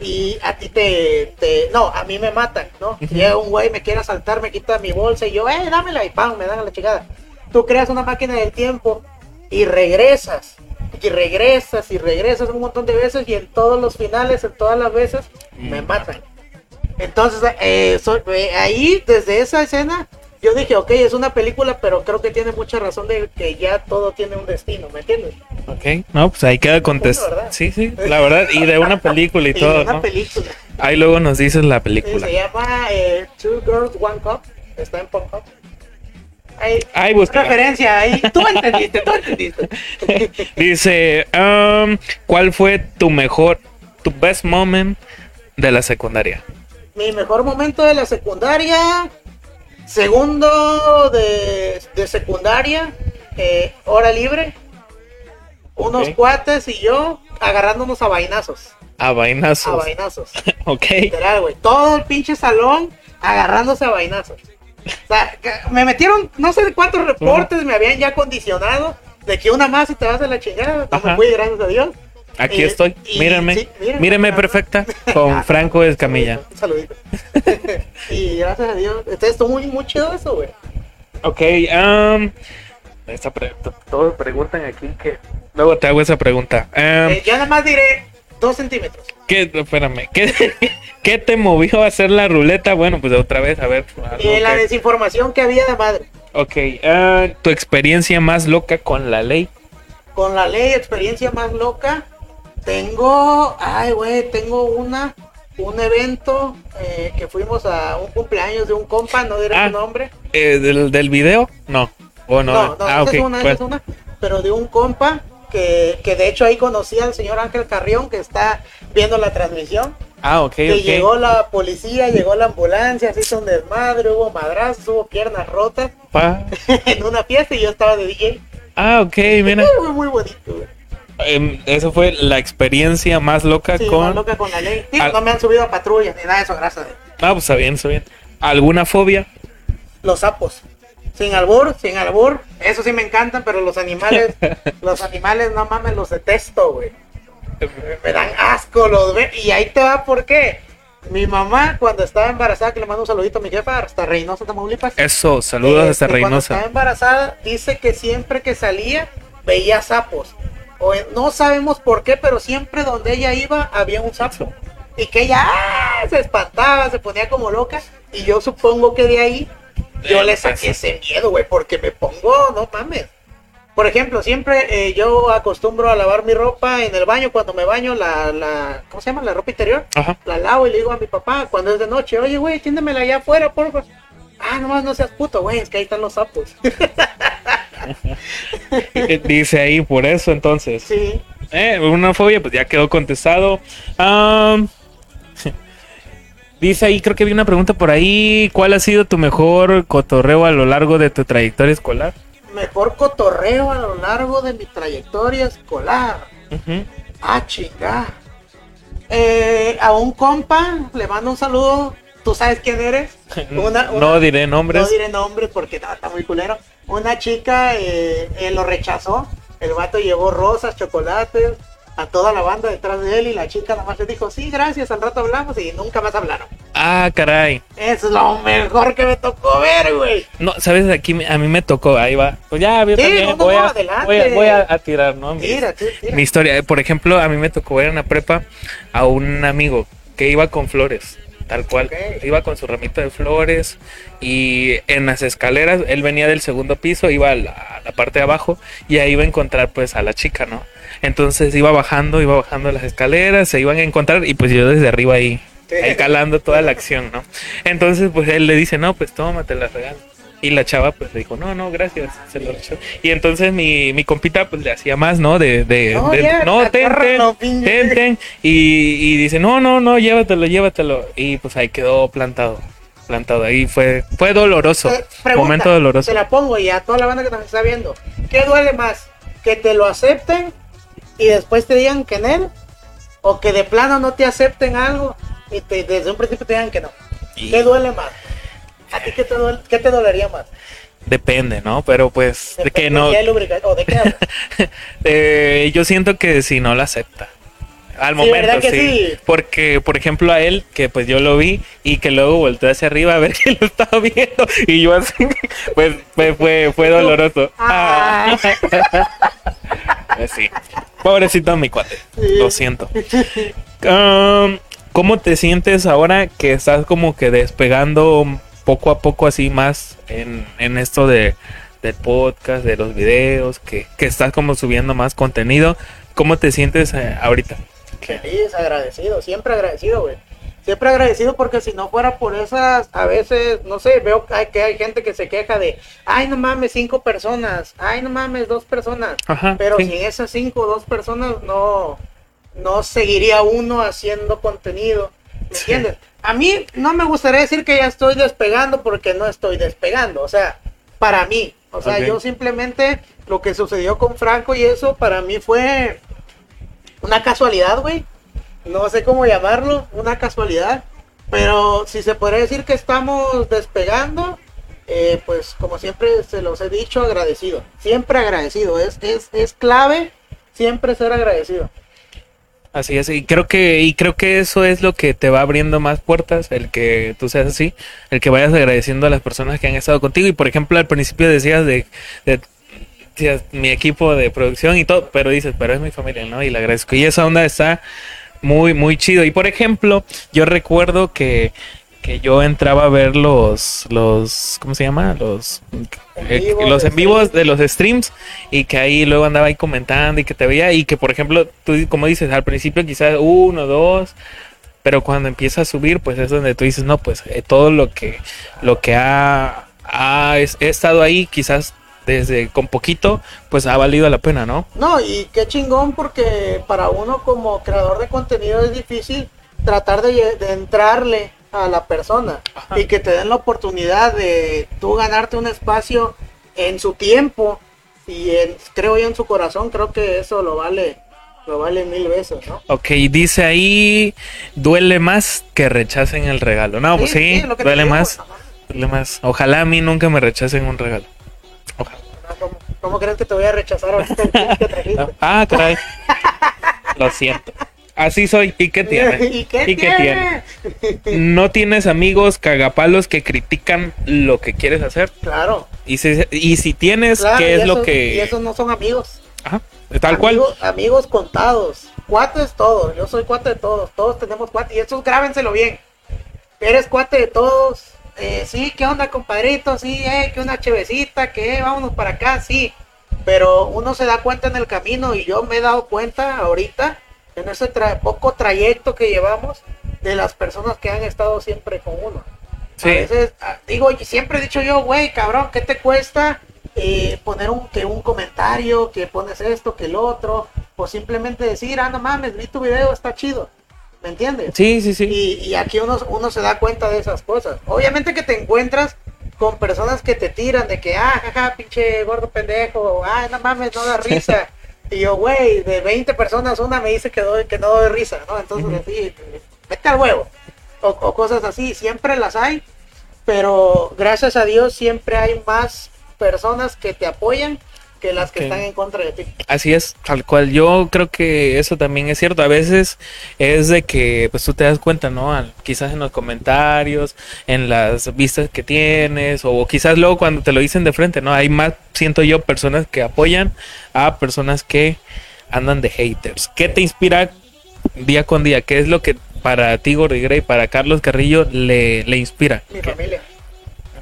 y a ti te, te, no, a mí me matan, ¿no? Llega un güey, me quiere asaltar, me quita mi bolsa y yo, eh, dámela y pam, me dan a la chingada. Tú creas una máquina del tiempo y regresas y regresas y regresas un montón de veces y en todos los finales, en todas las veces, me Mm. matan. Entonces, eh, so- eh, ahí, desde esa escena, yo dije, ok, es una película, pero creo que tiene mucha razón de que ya todo tiene un destino, ¿me entiendes? Ok, no, pues ahí queda contestado. ¿verdad? Sí, sí, la verdad, y de una película y Y todo, una ¿no? película. Ahí luego nos dices la Sí, película. se llama eh, Two Girls, One Cup. Está en Pornhub. Ahí, Ahí búscala. referencia ahí. Tú entendiste, tú entendiste. Dice, um, ¿cuál fue tu mejor, tu best moment de la secundaria? Mi mejor momento de la secundaria. Segundo de, de secundaria. eh, hora libre. Unos cuates y yo agarrándonos a vainazos. A vainazos. A vainazos. Ok. Literal, güey. Todo el pinche salón agarrándose a vainazos. O sea, me metieron, no sé cuántos reportes me habían ya condicionado de que una más y te vas a la chingada. Me fui, gracias a Dios. Aquí Y- estoy. y- Mírenme. sí, mírenme. Mírenme perfecta. Con Franco Escamilla. Un saludito. y gracias a Dios. Entonces, estuvo muy, muy chido eso, güey. Ok, um, esta pre- todos preguntan aquí que luego te hago esa pregunta. Um, Eh, yo nada más diré dos centímetros. ¿qué, espérame, ¿qué, qué te movió a hacer la ruleta? Bueno, pues otra vez, a ver. Y la que- desinformación que había de madre. Ok, ah, tu experiencia más loca con la ley. Con la ley, experiencia más loca. Tengo, ay, güey, tengo una, un evento eh, que fuimos a un cumpleaños de un compa, no diré Ah, su nombre. Eh, ¿del, del video? No. ¿O no? No, no, ah, esa es una, esa es una, pero de un compa que, que de hecho ahí conocí al señor Ángel Carrión que está viendo la transmisión. Ah, ok, Que llegó la policía, llegó la ambulancia, se hizo un desmadre, hubo madrazos, hubo piernas rotas en una fiesta y yo estaba de DJ. Ah, ok, mira. Muy, muy bonito. Em, eso fue la experiencia más loca Sí, con... más loca con la ley. Al- no me han subido a patrullas ni nada de eso, gracias a Dios. Ah, pues está bien, está bien. ¿Alguna fobia? Los sapos. Sin albur, sin albur. Eso sí me encantan, pero los animales, los animales, no mames, los detesto, güey. Me dan asco los ve. Y ahí te va, ¿por qué? Mi mamá, cuando estaba embarazada, que le mando un saludito a mi jefa, hasta Reynosa, Tamaulipas. Eso, saludos Este, hasta Cuando estaba Reynosa. embarazada, dice que siempre que salía veía sapos. O en- no sabemos por qué, pero siempre donde ella iba había un sapo. Y que ella ¡ah! se espantaba, se ponía como loca. Y yo supongo que de ahí yo le pues, saqué ese miedo, güey, porque me pongo, no mames. Por ejemplo, siempre eh, yo acostumbro a lavar mi ropa en el baño cuando me baño, la, la, ¿cómo se llama? La ropa interior Ajá. la lavo y le digo a mi papá cuando es de noche, oye, güey, tiéndemela allá afuera, porfa. Ah, nomás no seas puto, güey, es que ahí están los sapos. Eh, Dice ahí por eso entonces. sí. Eh, una fobia, pues ya quedó contestado. Am, dice ahí, creo que vi una pregunta por ahí. ¿Cuál ha sido tu mejor cotorreo a lo largo de tu trayectoria escolar? Mejor cotorreo a lo largo de mi trayectoria escolar. Ah, chinga. Eh, a un compa le mando un saludo. ¿Tú sabes quién eres? Una- una- no diré nombres. No diré nombres porque no, está muy culero. Una chica eh, eh, lo rechazó. El vato llevó rosas, chocolates a toda la banda detrás de él y la chica nada más le dijo, sí, gracias, al rato hablamos y nunca más hablaron. Ah, caray. Eso es lo mejor que me tocó ver, güey. No, sabes, aquí a mí me tocó, ahí va. Pues ya, yo Sí, también no, no, voy, no, a, voy, a, voy a- a tirar, ¿no? Mi, Tira, tira, tira. mi historia. Por ejemplo, a mí me tocó ver en la prepa a un amigo que iba con flores, tal cual. Iba con su ramito de flores y en las escaleras, él venía del segundo piso, iba a la, a la parte de abajo y ahí iba a encontrar pues a la chica, ¿no? Entonces iba bajando, iba bajando las escaleras, se iban a encontrar y pues yo desde arriba ahí, ahí calando toda la acción, ¿no? Entonces pues él le dice, no, pues toma, te la regalo. Y la chava pues le dijo, no, no, gracias, se lo rechazó. Y entonces mi, mi compita pues le hacía más, ¿no? De, de, No, de- ya, no, ten, ten, pinche. ten, ten. Y, y dice, no, no, no, llévatelo, llévatelo. Y pues ahí quedó plantado, plantado. Ahí fue, fue doloroso, Eh, pregunta, momento doloroso. Te la pongo y a toda la banda que nos está viendo. ¿Qué duele más? ¿Que te lo acepten y después te digan que en él? ¿O que de plano no te acepten algo y te- desde un principio te digan que no? Y- ¿Qué duele más? ¿A ti qué te, duele- qué te dolería más? Depende, ¿no? Pero pues, de que no... Eh, yo siento que si no lo acepta. Al Sí, momento, ¿verdad que sí. sí? Porque, por ejemplo, a él, que pues yo lo vi y que luego volteó hacia arriba a ver que lo estaba viendo y yo así, pues fue, fue, fue doloroso. Ah. Pues sí. Pobrecito mi cuate. Lo siento. Um, ¿Cómo te sientes ahora que estás como que despegando poco a poco así más en, en esto de, del podcast, de los videos, que, que estás como subiendo más contenido? ¿Cómo te sientes eh, ahorita? Feliz, agradecido, siempre agradecido, güey. Siempre agradecido porque si no fuera por esas, a veces, no sé, veo que hay, que hay gente que se queja de, ay, no mames, cinco personas, ay, no mames, dos personas. Ajá, Pero sí. sin esas cinco o dos personas no, no seguiría uno haciendo contenido. ¿Me Sí. entiendes? A mí no me gustaría decir que ya estoy despegando porque no estoy despegando. O sea, para mí. O sea, yo simplemente lo que sucedió con Franco y eso para mí fue una casualidad, güey. No sé cómo llamarlo, una casualidad. Pero si se podría decir que estamos despegando, eh, pues como siempre se los he dicho, agradecido. Siempre agradecido. Es, es, es clave siempre ser agradecido. Así es, y creo que, y creo que eso es lo que te va abriendo más puertas, el que tú seas así, el que vayas agradeciendo a las personas que han estado contigo. Y por ejemplo, al principio decías de, de decías, mi equipo de producción y todo, pero dices, pero es mi familia, ¿no? Y le agradezco. Y esa onda está muy, muy chido. Y por ejemplo, yo recuerdo que, que yo entraba a ver los, los, ¿cómo se llama? Los, En eh, los en vivos de los streams y que ahí luego andaba ahí comentando y que te veía y que por ejemplo, tú como dices, al principio quizás uno, dos, pero cuando empieza a subir, pues es donde tú dices, no, pues eh, todo lo que, lo que ha, ha he estado ahí, quizás desde con poquito, pues ha valido la pena, ¿no? No, y qué chingón porque para uno como creador de contenido es difícil tratar de, entrarle a la persona Ajá. y que te den la oportunidad de tú ganarte un espacio en su tiempo y en, creo yo en su corazón, creo que eso lo vale, lo vale mil veces, ¿no? Ok, dice ahí, duele más que rechacen el regalo. No, pues sí, duele digo, más, duele más. Ojalá a mí nunca me rechacen un regalo. ¿Cómo, crees que te voy a rechazar ahorita que trajiste? Ah, caray. Lo siento. Así soy. ¿Y qué tiene? ¿Y qué tiene? No tienes amigos cagapalos que critican lo que quieres hacer. Claro. Y si, y si tienes, claro, ¿qué es lo esos- Y que...? esos no son amigos. Ajá, tal cual. Amigos, contados. Cuates todos. Yo soy cuate de todos. Todos tenemos cuates. Y estos grábenselo bien. Eres cuate de todos. Eh, sí, ¿qué onda, compadrito? Sí, eh, que una chevecita, que vámonos para acá, sí. Pero uno se da cuenta en el camino y yo me he dado cuenta ahorita, en ese tra- poco trayecto que llevamos, de las personas que han estado siempre con uno. Sí. A veces, ah, digo, y siempre he dicho yo, güey, cabrón, ¿qué te cuesta eh, poner un, que un comentario, que pones esto, que el otro? O simplemente decir, ah, no mames, vi tu video, está chido. ¿Me entiendes? Sí, sí, sí. Y, y aquí uno, uno se da cuenta de esas cosas. Obviamente que te encuentras con personas que te tiran de que, ah, jaja, pinche gordo pendejo, ah, no mames, no da risa. y yo, güey, de 20 personas, una me dice que, doy, que no doy risa, ¿no? Entonces, así, vete al huevo. O, o cosas así, siempre las hay, pero gracias a Dios siempre hay más personas que te apoyan que las que están en contra de ti. Así es, tal cual. Yo creo que eso también es cierto. A veces es de que pues tú te das cuenta, ¿no? Al- quizás en los comentarios, en las vistas que tienes, o quizás luego cuando te lo dicen de frente, ¿no? Hay más, siento yo, personas que apoyan a personas que andan de haters. ¿Qué te inspira día con día? ¿Qué es lo que para ti, Gordy Gray, para Carlos Carrillo, le, le inspira? mi ¿Qué? familia.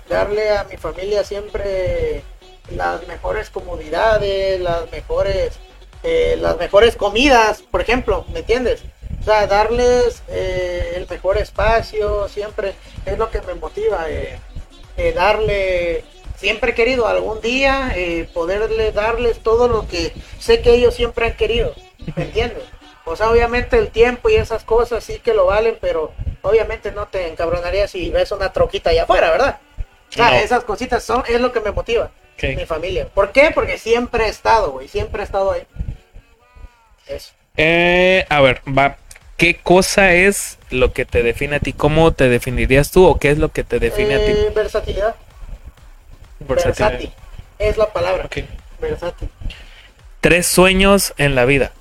Darle a mi familia siempre las mejores comodidades, las mejores, eh, las mejores comidas, por ejemplo, ¿me entiendes? O sea, darles eh, el mejor espacio, siempre es lo que me motiva. eh, darle, siempre he querido algún día poderle darles todo lo que sé que ellos siempre han querido, ¿me entiendes? O sea, obviamente el tiempo y esas cosas sí que lo valen, pero obviamente no te encabronaría si ves una troquita allá afuera, ¿verdad? O sea, No. esas cositas son, es lo que me motiva, Mi familia. ¿Por qué? Porque siempre he estado, güey, siempre he estado ahí. Eso. Eh, a ver, va. ¿Qué cosa es lo que te define a ti? ¿Cómo te definirías tú o qué es lo que te define a ti? Eh, versatilidad. Versatilidad. Versátil. Es la palabra. Ok. Versátil. Tres sueños en la vida.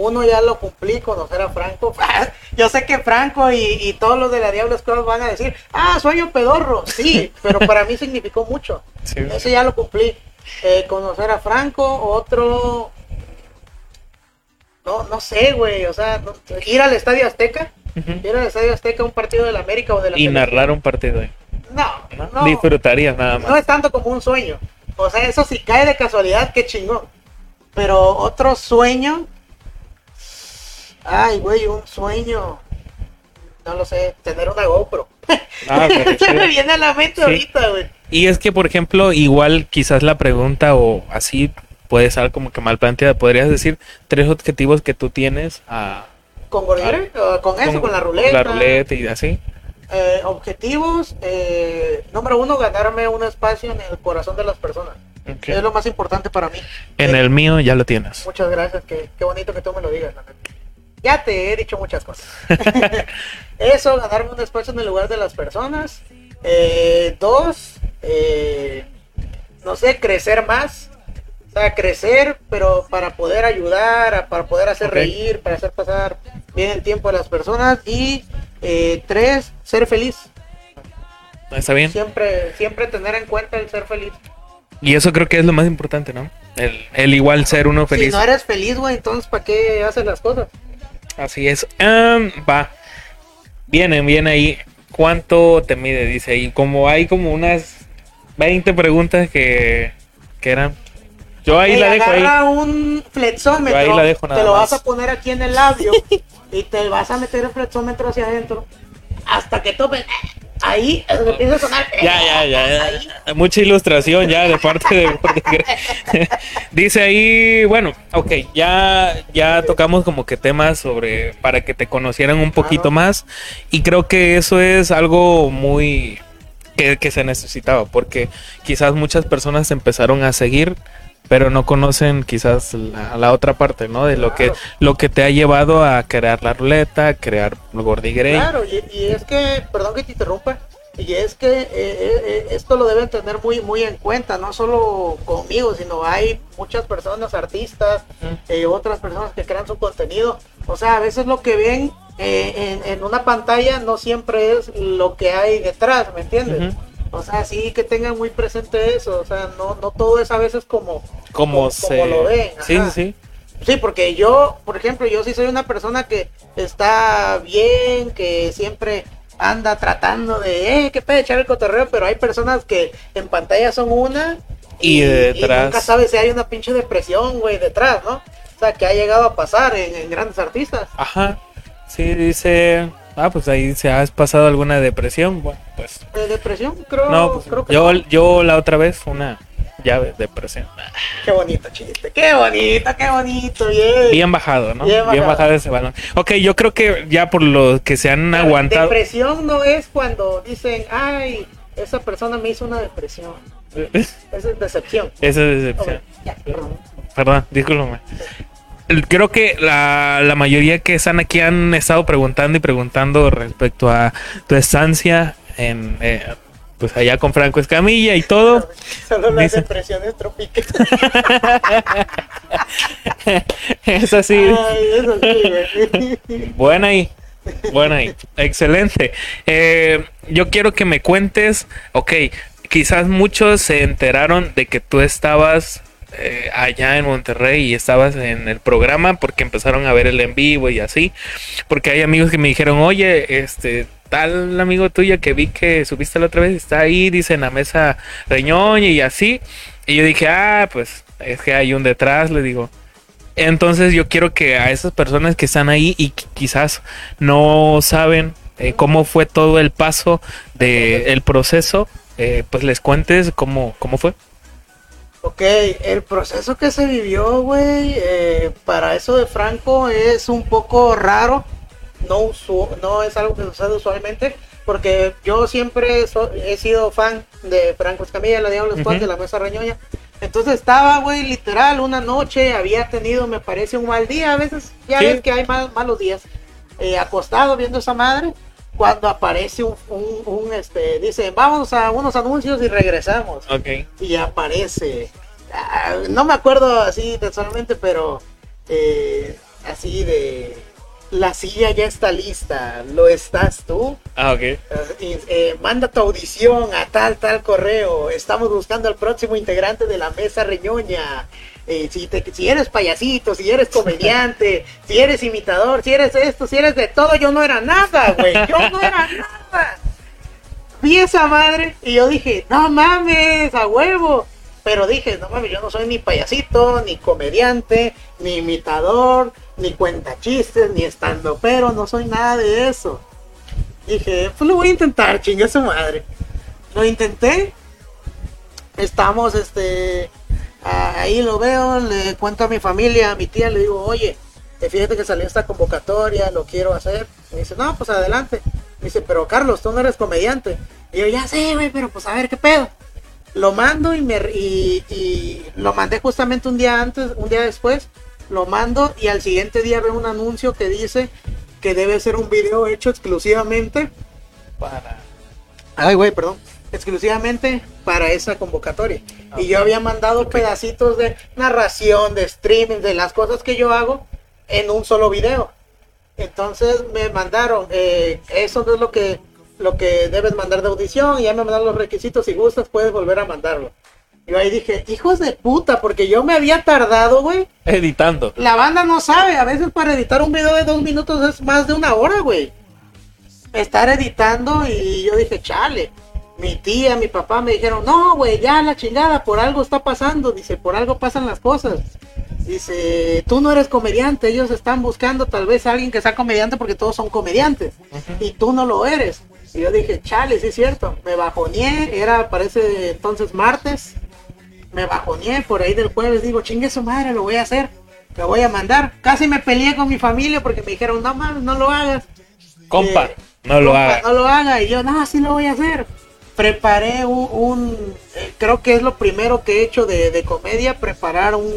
Uno ya lo cumplí, conocer a Franco. Yo sé que Franco y, y todos los de la Diablo Squad van a decir, ah, sueño pedorro. Sí, pero para mí significó mucho. Sí. Ese ya lo cumplí. Eh, conocer a Franco, otro... no, no sé, güey, o sea, no- ir al Estadio Azteca, ir al Estadio Azteca a un partido del América o de la Y narrar un partido. No, ¿no? no, Disfrutarías nada más. no es tanto como un sueño. O sea, eso si cae de casualidad, qué chingón. Pero otro sueño. Ay, güey, un sueño. No lo sé, tener una GoPro. Ah, pero Se me sí. viene a la mente Sí. ahorita, güey. Y es que, por ejemplo, igual quizás la pregunta o así puede ser como que mal planteada. Podrías decir tres objetivos que tú tienes a, ¿Con Gordire? ¿O con eso, con, la ruleta. la ruleta y así. Eh, objetivos. eh, número uno, ganarme un espacio en el corazón de las personas. Es lo más importante para mí. En Eh, el mío ya lo tienes. Muchas gracias, qué, qué bonito que tú me lo digas. la neta. Ya te he dicho muchas cosas. Eso, ganarme un espacio en el lugar de las personas. Eh, dos, eh, no sé, crecer más. O sea, crecer, pero para poder ayudar, para poder hacer reír, para hacer pasar bien el tiempo a las personas. Y eh, tres, ser feliz. ¿Está bien? Siempre, siempre tener en cuenta el ser feliz. Y eso creo que es lo más importante, ¿no? El, el igual ser uno Si feliz. no eres feliz, güey, entonces ¿para qué haces las cosas? Así es. Va. Viene, viene ahí. ¿Cuánto te mide? Dice ahí. Como hay como unas 20 preguntas que, que eran. Yo ahí la dejo ahí. un flexómetro, Yo ahí la dejo nada te lo más. vas a poner aquí en el labio y te vas a meter el flexómetro hacia adentro hasta que tope ahí empieza a sonar. Ya, ya, ya. Mucha ilustración ya de parte de Dice ahí, bueno, ok, ya, ya tocamos como que temas sobre para que te conocieran un poquito más. Y creo que eso es algo muy que, que se necesitaba, porque quizás muchas personas empezaron a seguir, pero no conocen quizás la, la otra parte, ¿no? De lo que lo que te ha llevado a crear la ruleta, crear Gordy Grey. Claro, y, y es que, perdón que te interrumpa, y es que eh, eh, eh, esto lo deben tener muy, muy en cuenta, no solo conmigo, sino hay muchas personas, artistas, eh, otras personas que crean su contenido. O sea, a veces lo que ven eh, en, en una pantalla no siempre es lo que hay detrás, ¿me entiendes? Ujú. O sea, sí que tengan muy presente eso, o sea, no, no todo es a veces como, Como, como se... lo ven, Sí, ajá. sí, sí. Sí, porque yo, por ejemplo, yo sí soy una persona que está bien, que siempre anda tratando de, eh, qué pedo, echar el cotorreo, pero hay personas que en pantalla son una Y detrás- nunca sabes si hay una pinche depresión, güey, detrás, ¿no? O sea, que ha llegado a pasar en, en grandes artistas. Ajá. Sí, dice. Ah, pues ahí se has pasado alguna depresión. Bueno, pues. ¿De depresión? Creo, No, pues creo que yo, no. yo la otra vez una llave depresión. Qué bonito chiste, qué bonito, qué bonito, bien. Bien bajado, ¿no? Bien Bien bajado. ese balón. Ok, yo creo que ya por lo que se han aguantado. Depresión no es cuando dicen, ay, esa persona me hizo una depresión. Esa es decepción. Esa es decepción. Ya, perdón. Perdón, discúlpame. Creo que la, la mayoría que están aquí han estado preguntando y preguntando respecto a tu estancia en eh, pues allá con Franco Escamilla y todo. Solo las Dice- depresiones tropicales. es así. Ay, eso sí. Buena ahí. Buena ahí. Excelente. Eh, yo quiero que me cuentes, ok, quizás muchos se enteraron de que tú estabas eh, allá en Monterrey y estabas en el programa porque empezaron a ver el en vivo y así. Porque hay amigos que me dijeron, oye, este tal amigo tuyo que vi que subiste la otra vez está ahí, dice en la mesa Reñoña y así. Y yo dije, ah, pues es que hay un detrás, le digo. Entonces yo quiero que a esas personas que están ahí y quizás no saben eh, cómo fue todo el paso del proceso, eh, pues les cuentes cómo, cómo fue. Ok, el proceso que se vivió, güey, eh, para eso de Franco es un poco raro. No, no es algo que sucede usualmente. Porque yo siempre so- he sido fan de Franco Escamilla, la Diablo Squad, Ujú. de la Mesa Reñoña. Entonces estaba, güey, literal, una noche, había tenido, me parece, un mal día. A veces ya Sí. ves que hay mal- malos días. Eh, acostado viendo esa madre, cuando aparece un, un, un, este, dice, vamos a unos anuncios y regresamos Ok. y aparece. ah, no me acuerdo así personalmente, pero eh, así de. La silla ya está lista, ¿lo estás tú? Ah, ok. Eh, eh, manda tu audición a tal, tal correo. Estamos buscando al próximo integrante de la mesa reñoña. Eh, si, te- si eres payasito, si eres comediante, si eres imitador, si eres esto, si eres de todo, yo no era nada, güey. Yo no era nada. Vi esa madre y yo dije, no mames, a huevo. Pero dije, no mames, yo no soy ni payasito, ni comediante, ni imitador, ni cuenta chistes, ni estando pero, no soy nada de eso. Dije, pues lo voy a intentar, chingue su madre. Lo intenté. Estamos, este, ahí lo veo, le cuento a mi familia, a mi tía, le digo, oye, fíjate que salió esta convocatoria, lo quiero hacer. Me dice, no, pues adelante. Me dice, pero Carlos, tú no eres comediante. Y yo, ya sé, güey, pero pues a ver qué pedo. Lo mando y me y, y lo mandé justamente un día antes, un día después. Lo mando y al siguiente día veo un anuncio que dice que debe ser un video hecho exclusivamente Para. Ay, güey, perdón. Exclusivamente para esa convocatoria. Y yo había mandado pedacitos de narración, de streaming, de las cosas que yo hago en un solo video. Entonces me mandaron, eh, eso no es lo que, lo que debes mandar de audición. Y ya me mandaron los requisitos. Si gustas, puedes volver a mandarlo. Yo ahí dije, hijos de puta, porque yo me había tardado, güey. Editando. La banda no sabe, a veces para editar un video de dos minutos es más de una hora, güey. Estar editando y yo dije, chale. Mi tía, mi papá me dijeron, no, güey, ya la chingada, por algo está pasando. Dice, por algo pasan las cosas. Dice, tú no eres comediante, ellos están buscando tal vez a alguien que sea comediante porque todos son comediantes. Y tú no lo eres. Y yo dije, chale, sí es cierto. Me bajoneé, era, parece entonces martes me bajoneé por ahí del jueves, digo, chingue su madre, lo voy a hacer, lo voy a mandar. Casi me peleé con mi familia porque me dijeron, no mames, no lo hagas. Compa, Eh, no lo haga. No lo haga. Y yo, no, sí lo voy a hacer. Preparé un, un, eh, creo que es lo primero que he hecho de, de comedia, preparar un,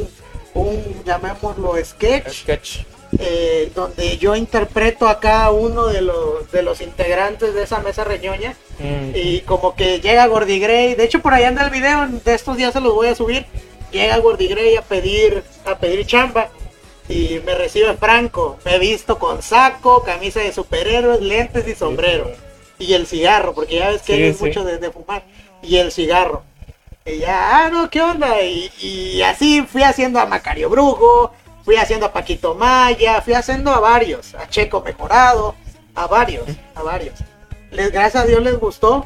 un, llamémoslo, sketch, Sketch. Eh, donde yo interpreto a cada uno de los, de los integrantes de esa mesa reñoña. Mm. Y como que llega Gordy Gray, de hecho por ahí anda el video, de estos días se los voy a subir. Llega Gordy Gray a pedir, a pedir chamba y me recibe Franco. Me he visto con saco, camisa de superhéroes, lentes y sombrero. Y el cigarro, porque ya ves que Sí, sí. mucho de, de fumar. Y el cigarro. Y ya, ah, no, ¿qué onda? Y, y así fui haciendo a Macario Brujo, fui haciendo a Paquito Maya, fui haciendo a varios, a Checo Mejorado, a varios, a varios. Les, gracias a Dios les gustó,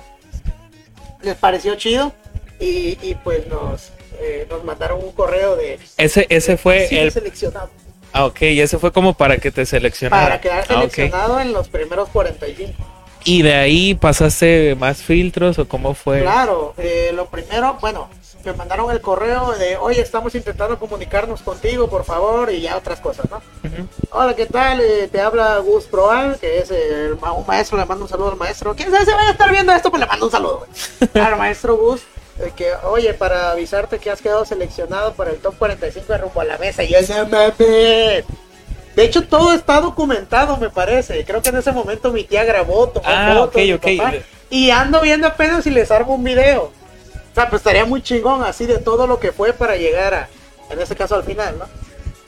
les pareció chido y, y pues nos, eh, nos mandaron un correo de Ese, ese fue el. seleccionado Ah, ok, y ese fue como para que te seleccionara. para quedar Ah, seleccionado en los primeros 45. ¿Y de ahí pasaste más filtros o cómo fue? Claro, eh, lo primero, bueno, me mandaron el correo de, oye, estamos intentando comunicarnos contigo, por favor, y ya otras cosas, ¿no? Hola, ¿qué tal? Eh, te habla Gus Proal, que es el ma- un maestro, le mando un saludo al maestro. ¿Quién sabe si vaya a estar viendo esto? Pues le mando un saludo. Al maestro Gus, eh, que, oye, para avisarte que has quedado seleccionado para el top 45 de rumbo a la mesa. Y yo decía, mames. De hecho, todo está documentado, me parece. Creo que en ese momento mi tía grabó, tomó Ah, fotos, ok, mi ok. papá, y ando viendo apenas si les armo un video. O sea, pues estaría muy chingón así de todo lo que fue para llegar a, en este caso al final, ¿no?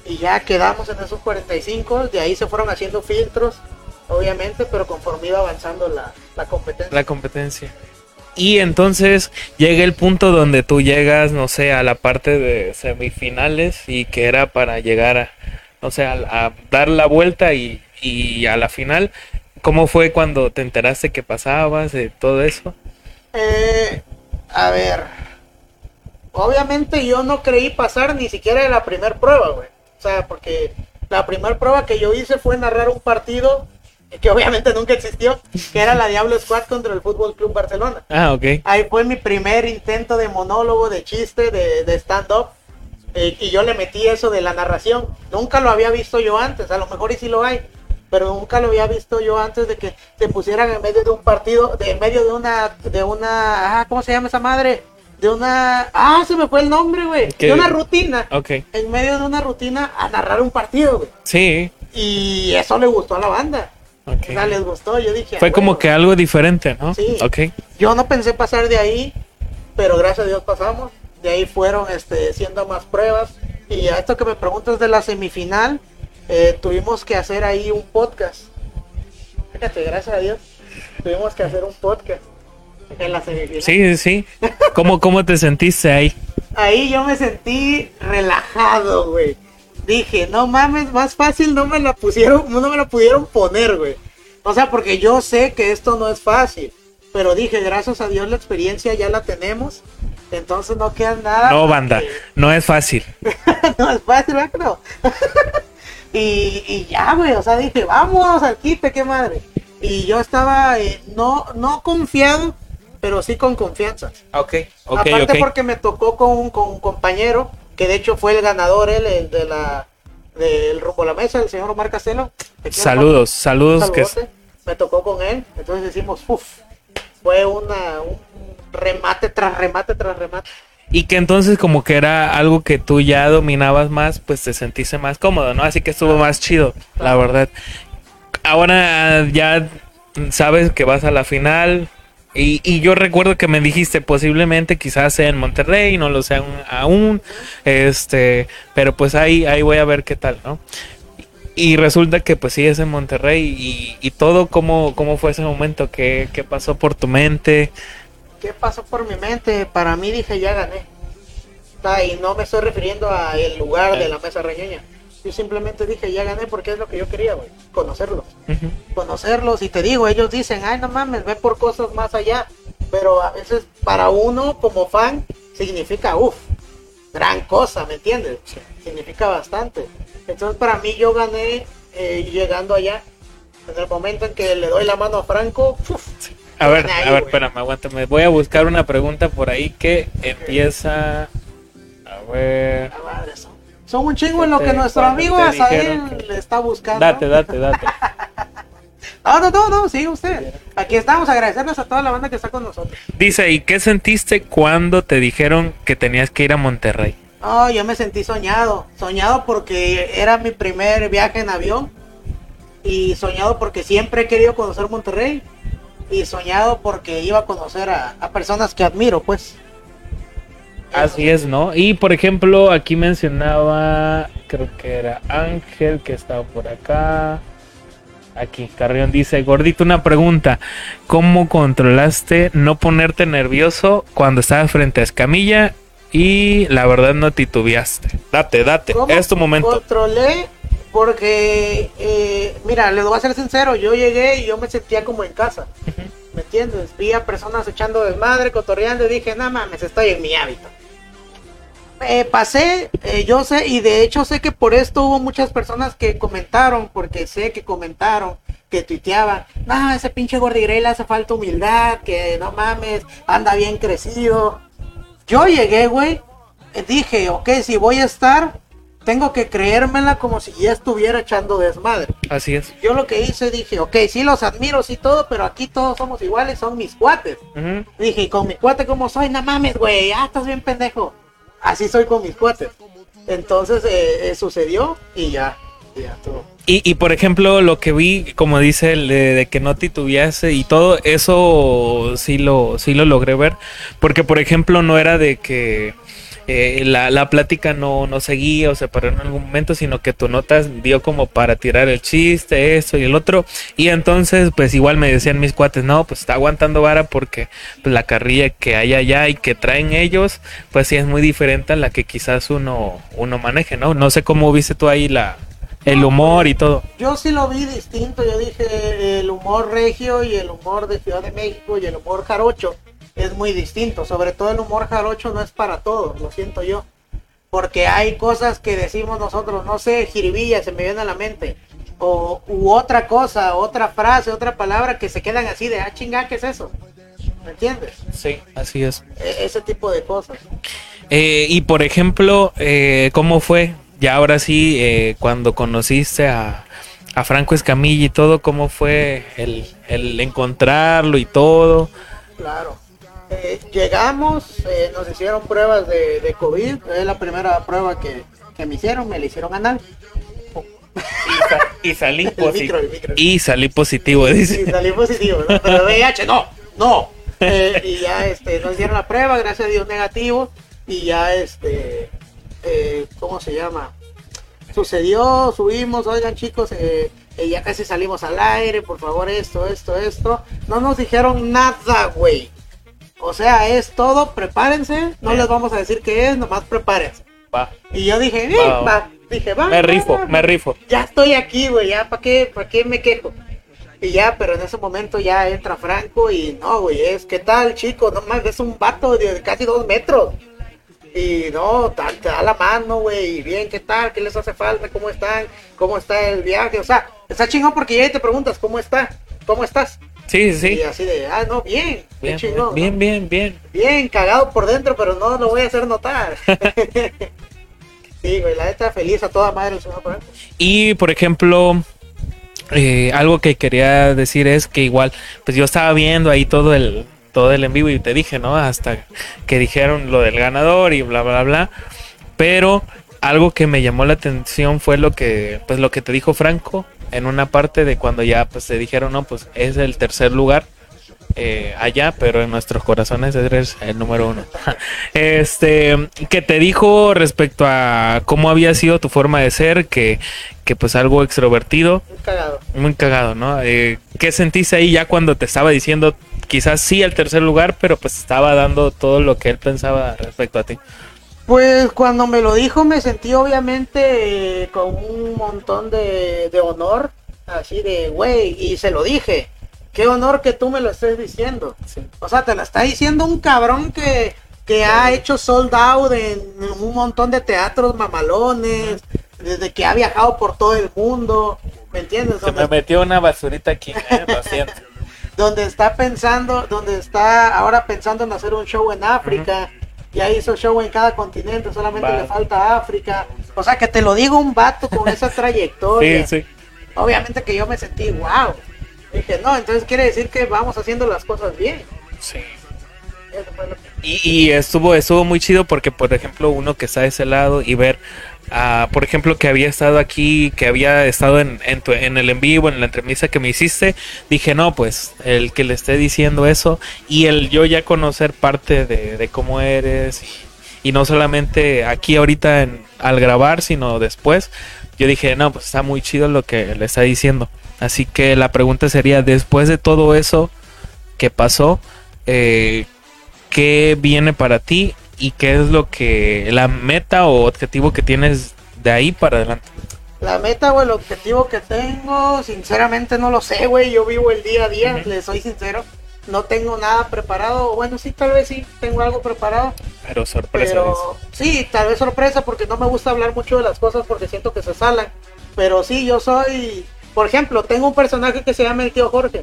Y ya quedamos en esos 45, de ahí se fueron haciendo filtros, obviamente, pero conforme iba avanzando la, la competencia. La competencia. Y entonces llega el punto donde tú llegas, no sé, a la parte de semifinales y que era para llegar a, no sé, a, a dar la vuelta y, y a la final. ¿Cómo fue cuando te enteraste que pasabas de todo eso? Eh, a ver, obviamente yo no creí pasar ni siquiera de la primer prueba, güey. O sea, porque la primera prueba que yo hice fue narrar un partido que obviamente nunca existió, que era la Diablo Squad contra el Fútbol Club Barcelona. Ah, ok. Ahí fue mi primer intento de monólogo, de chiste, de, de stand-up. eh, y yo le metí eso de la narración. Nunca lo había visto yo antes, a lo mejor y sí lo hay. Pero nunca lo había visto yo antes de que se pusieran en medio de un partido, de en medio de una, de una, ah, ¿cómo se llama esa madre? De una, ah, se me fue el nombre, güey. De una rutina. Ok. En medio de una rutina a narrar un partido, güey. Sí. Y eso le gustó a la banda. ok. O sea, les gustó. Yo dije, Fue "Ah, como bueno". que algo diferente, ¿no? Sí. Ok. Yo no pensé pasar de ahí, pero gracias a Dios pasamos. De ahí fueron este, siendo más pruebas. Y a esto que me preguntas de la semifinal, eh, tuvimos que hacer ahí un podcast. Fíjate, gracias a Dios, tuvimos que hacer un podcast en la semifinal. Sí, sí, sí. ¿Cómo, cómo te sentiste ahí? Ahí yo me sentí relajado, güey. Dije, no mames, más fácil no me la pusieron, no me la pudieron poner, güey. O sea, porque yo sé que esto no es fácil. Pero dije, gracias a Dios la experiencia ya la tenemos. Entonces no queda nada. No, banda, que- no es fácil. no es fácil, ¿verdad no? y, y ya, güey, o sea, dije, vamos al quite, qué madre. Y yo estaba, eh, no, no confiado, pero sí con confianza. Ok, ok, Aparte porque me tocó con un, con un compañero, que de hecho fue el ganador, él, el de la, del rumbo a la mesa, el señor Omar Castelo. Saludos, saludos. Que... Me tocó con él, entonces decimos, uff, fue una, un remate tras remate tras remate. Y que entonces como que era algo que tú ya dominabas más, pues te sentiste más cómodo, ¿no? Así que estuvo más chido, la verdad. Ahora ya sabes que vas a la final. Y, y yo recuerdo que me dijiste posiblemente quizás sea en Monterrey, no lo sé aún, este, pero pues ahí, ahí voy a ver qué tal, ¿no? Y resulta que pues sí es en Monterrey y, y todo, ¿cómo, ¿cómo fue ese momento? ¿Qué, ¿Qué pasó por tu mente? ¿Qué pasó por mi mente? Para mí dije, ya gané. Ta, Y no me estoy refiriendo a el lugar de la mesa reñoña. Yo simplemente dije, ya gané porque es lo que yo quería, güey. Conocerlos. Conocerlos. Y te digo, ellos dicen, ay, no mames, ve por cosas más allá. Pero a veces para uno como fan significa, uff, gran cosa, ¿me entiendes? Significa bastante. Entonces para mí yo gané eh, llegando allá. En el momento en que le doy la mano a Franco, uf, A ver, a ver, espérame, aguántame. Voy a buscar una pregunta por ahí que empieza. A ver. Son, un chingo en lo que nuestro amigo Azael le está buscando. Date, date, date. No, no, no, no, sí, usted. Aquí estamos, agradecerles a toda la banda que está con nosotros. Dice, ¿y qué sentiste cuando te dijeron que tenías que ir a Monterrey? No, yo me sentí soñado. Soñado porque era mi primer viaje en avión. Y soñado porque siempre he querido conocer Monterrey. Y soñado porque iba a conocer a, a personas que admiro, pues. Así es, ¿no? Y por ejemplo, aquí mencionaba, creo que era Ángel, que estaba por acá. Aquí, Carrión dice, gordito, una pregunta. ¿Cómo controlaste no ponerte nervioso cuando estabas frente a Escamilla y la verdad no titubeaste? Date, date, ¿Cómo es tu momento. Controlé porque, eh, mira, les voy a ser sincero, yo llegué y yo me sentía como en casa. ¿Me entiendes? Vi a personas echando desmadre, cotorreando y dije, no mames, estoy en mi hábitat. Eh, pasé, eh, yo sé, y de hecho sé que por esto hubo muchas personas que comentaron, porque sé que comentaron, que tuiteaban, no, ese pinche gordigrey le hace falta humildad, que no mames, anda bien crecido. Yo llegué, güey, dije, ok, si voy a estar, tengo que creérmela como si ya estuviera echando desmadre. Así es. Yo lo que hice, dije, ok, sí los admiro, sí todo, pero aquí todos somos iguales, son mis cuates. Dije, ¿y con mi cuate cómo soy? No mames, güey, ah, estás bien pendejo. Así soy con mis cuates. Entonces eh, eh, sucedió y ya, y ya todo. Y, y por ejemplo, lo que vi, como dice, el de, de que no titubease y todo, eso sí lo, sí lo logré ver. Porque, por ejemplo, no era de que eh, la, la plática no, no seguía o se paró en algún momento, sino que tu notas dio como para tirar el chiste, esto y el otro. Y entonces, pues igual me decían mis cuates, no, pues está aguantando vara porque pues, la carrilla que hay allá y que traen ellos, pues sí es muy diferente a la que quizás uno, uno maneje, ¿no? No sé cómo viste tú ahí la, el humor y todo. Yo sí lo vi distinto, yo dije el humor regio y el humor de Ciudad de México y el humor jarocho es muy distinto. Sobre todo el humor jarocho no es para todos, lo siento yo. Porque hay cosas que decimos nosotros, no sé, jiribilla, se me viene a la mente. O u otra cosa, otra frase, otra palabra que se quedan así de, ah, chinga, ¿qué es eso? ¿Me entiendes? Sí, así es. E- ese tipo de cosas. Eh, y por ejemplo, eh, ¿cómo fue? Ya ahora sí, eh, cuando conociste a, a Franco Escamilla y todo, ¿cómo fue el, el encontrarlo y todo? Claro. Eh, llegamos, eh, nos hicieron pruebas de, de COVID. Es la primera prueba que, que me hicieron, me la hicieron anal. Y, salí micro. Y salí positivo, dice. Y salí positivo, ¿no? Pero VIH, no, no. Eh, y ya este, nos hicieron la prueba, gracias a Dios negativo. Y ya este, eh, ¿cómo se llama? sucedió, subimos, oigan chicos, eh, eh, ya casi salimos al aire, por favor esto, esto, esto. No nos dijeron nada, güey. O sea, es todo, prepárense, no Bien. les vamos a decir qué es, nomás prepárense. Va. Y yo dije, bien, Va, va. va. Dije, va. Me rifo, me rifo. Ya estoy aquí, güey, ya, ¿para qué, para qué me quejo? Y ya, pero en ese momento ya entra Franco y no, güey, es, ¿qué tal, chico? No mames, es un vato de casi dos metros. Y no, te da la mano, güey, y bien, ¿qué tal? ¿Qué les hace falta? ¿Cómo están? ¿Cómo está el viaje? O sea, está chingón porque ya te preguntas, ¿cómo está? ¿Cómo estás? Sí, sí, Y sí. así de, ah, no, bien, Bien, chingón. bien, ¿no? bien, bien. Bien, cagado por dentro, pero no lo voy a hacer notar. sí, güey, la neta feliz a toda madre el señor. Y por ejemplo, eh, algo que quería decir es que igual, pues yo estaba viendo ahí todo el todo el en vivo y te dije, ¿no? Hasta que dijeron lo del ganador y bla bla bla. Pero algo que me llamó la atención fue lo que pues lo que te dijo Franco en una parte de cuando ya pues te dijeron, "No, pues es el tercer lugar." eh, allá, pero en nuestros corazones eres el número uno. Este, que te dijo respecto a cómo había sido tu forma de ser, que, que pues algo extrovertido, Un cagado. muy cagado, ¿no? Eh, ¿Qué sentiste ahí ya cuando te estaba diciendo quizás sí el tercer lugar, pero pues estaba dando todo lo que él pensaba respecto a ti? Pues cuando me lo dijo me sentí obviamente eh, con un montón de, de honor, así de, güey, y se lo dije. Qué honor que tú me lo estés diciendo. O sea, te lo está diciendo un cabrón que, que ha hecho sold out en un montón de teatros mamalones, desde que ha viajado por todo el mundo, ¿me entiendes? Se me metió una basurita aquí, eh, lo siento. donde está pensando, donde está ahora pensando en hacer un show en África. Ya hizo show en cada continente, solamente Va. le falta África. O sea, que te lo digo un vato con esa trayectoria. Sí, sí. Obviamente que yo me sentí wow. Dije, no, entonces quiere decir que vamos haciendo las cosas bien. Sí. Y, y estuvo, estuvo muy chido porque, por ejemplo, uno que está de ese lado y ver, por ejemplo, que había estado aquí, que había estado en, en, el en vivo, en la entrevista que me hiciste, dije, no, pues el que le esté diciendo eso y el yo ya conocer parte de, de cómo eres y, no solamente aquí ahorita al grabar, sino después, yo dije, no, pues está muy chido lo que le está diciendo. Así que la pregunta sería, después de todo eso que pasó, eh, qué viene para ti y qué es lo que la meta o objetivo que tienes de ahí para adelante. La meta o el objetivo que tengo, sinceramente no lo sé, güey. Yo vivo el día a día, Ujú. le soy sincero. No tengo nada preparado. Bueno, sí, tal vez sí, tengo algo preparado. Pero sorpresa. Pero sí, tal vez sorpresa porque no me gusta hablar mucho de las cosas porque siento que se salan. Pero sí, yo soy, por ejemplo, tengo un personaje que se llama el tío Jorge.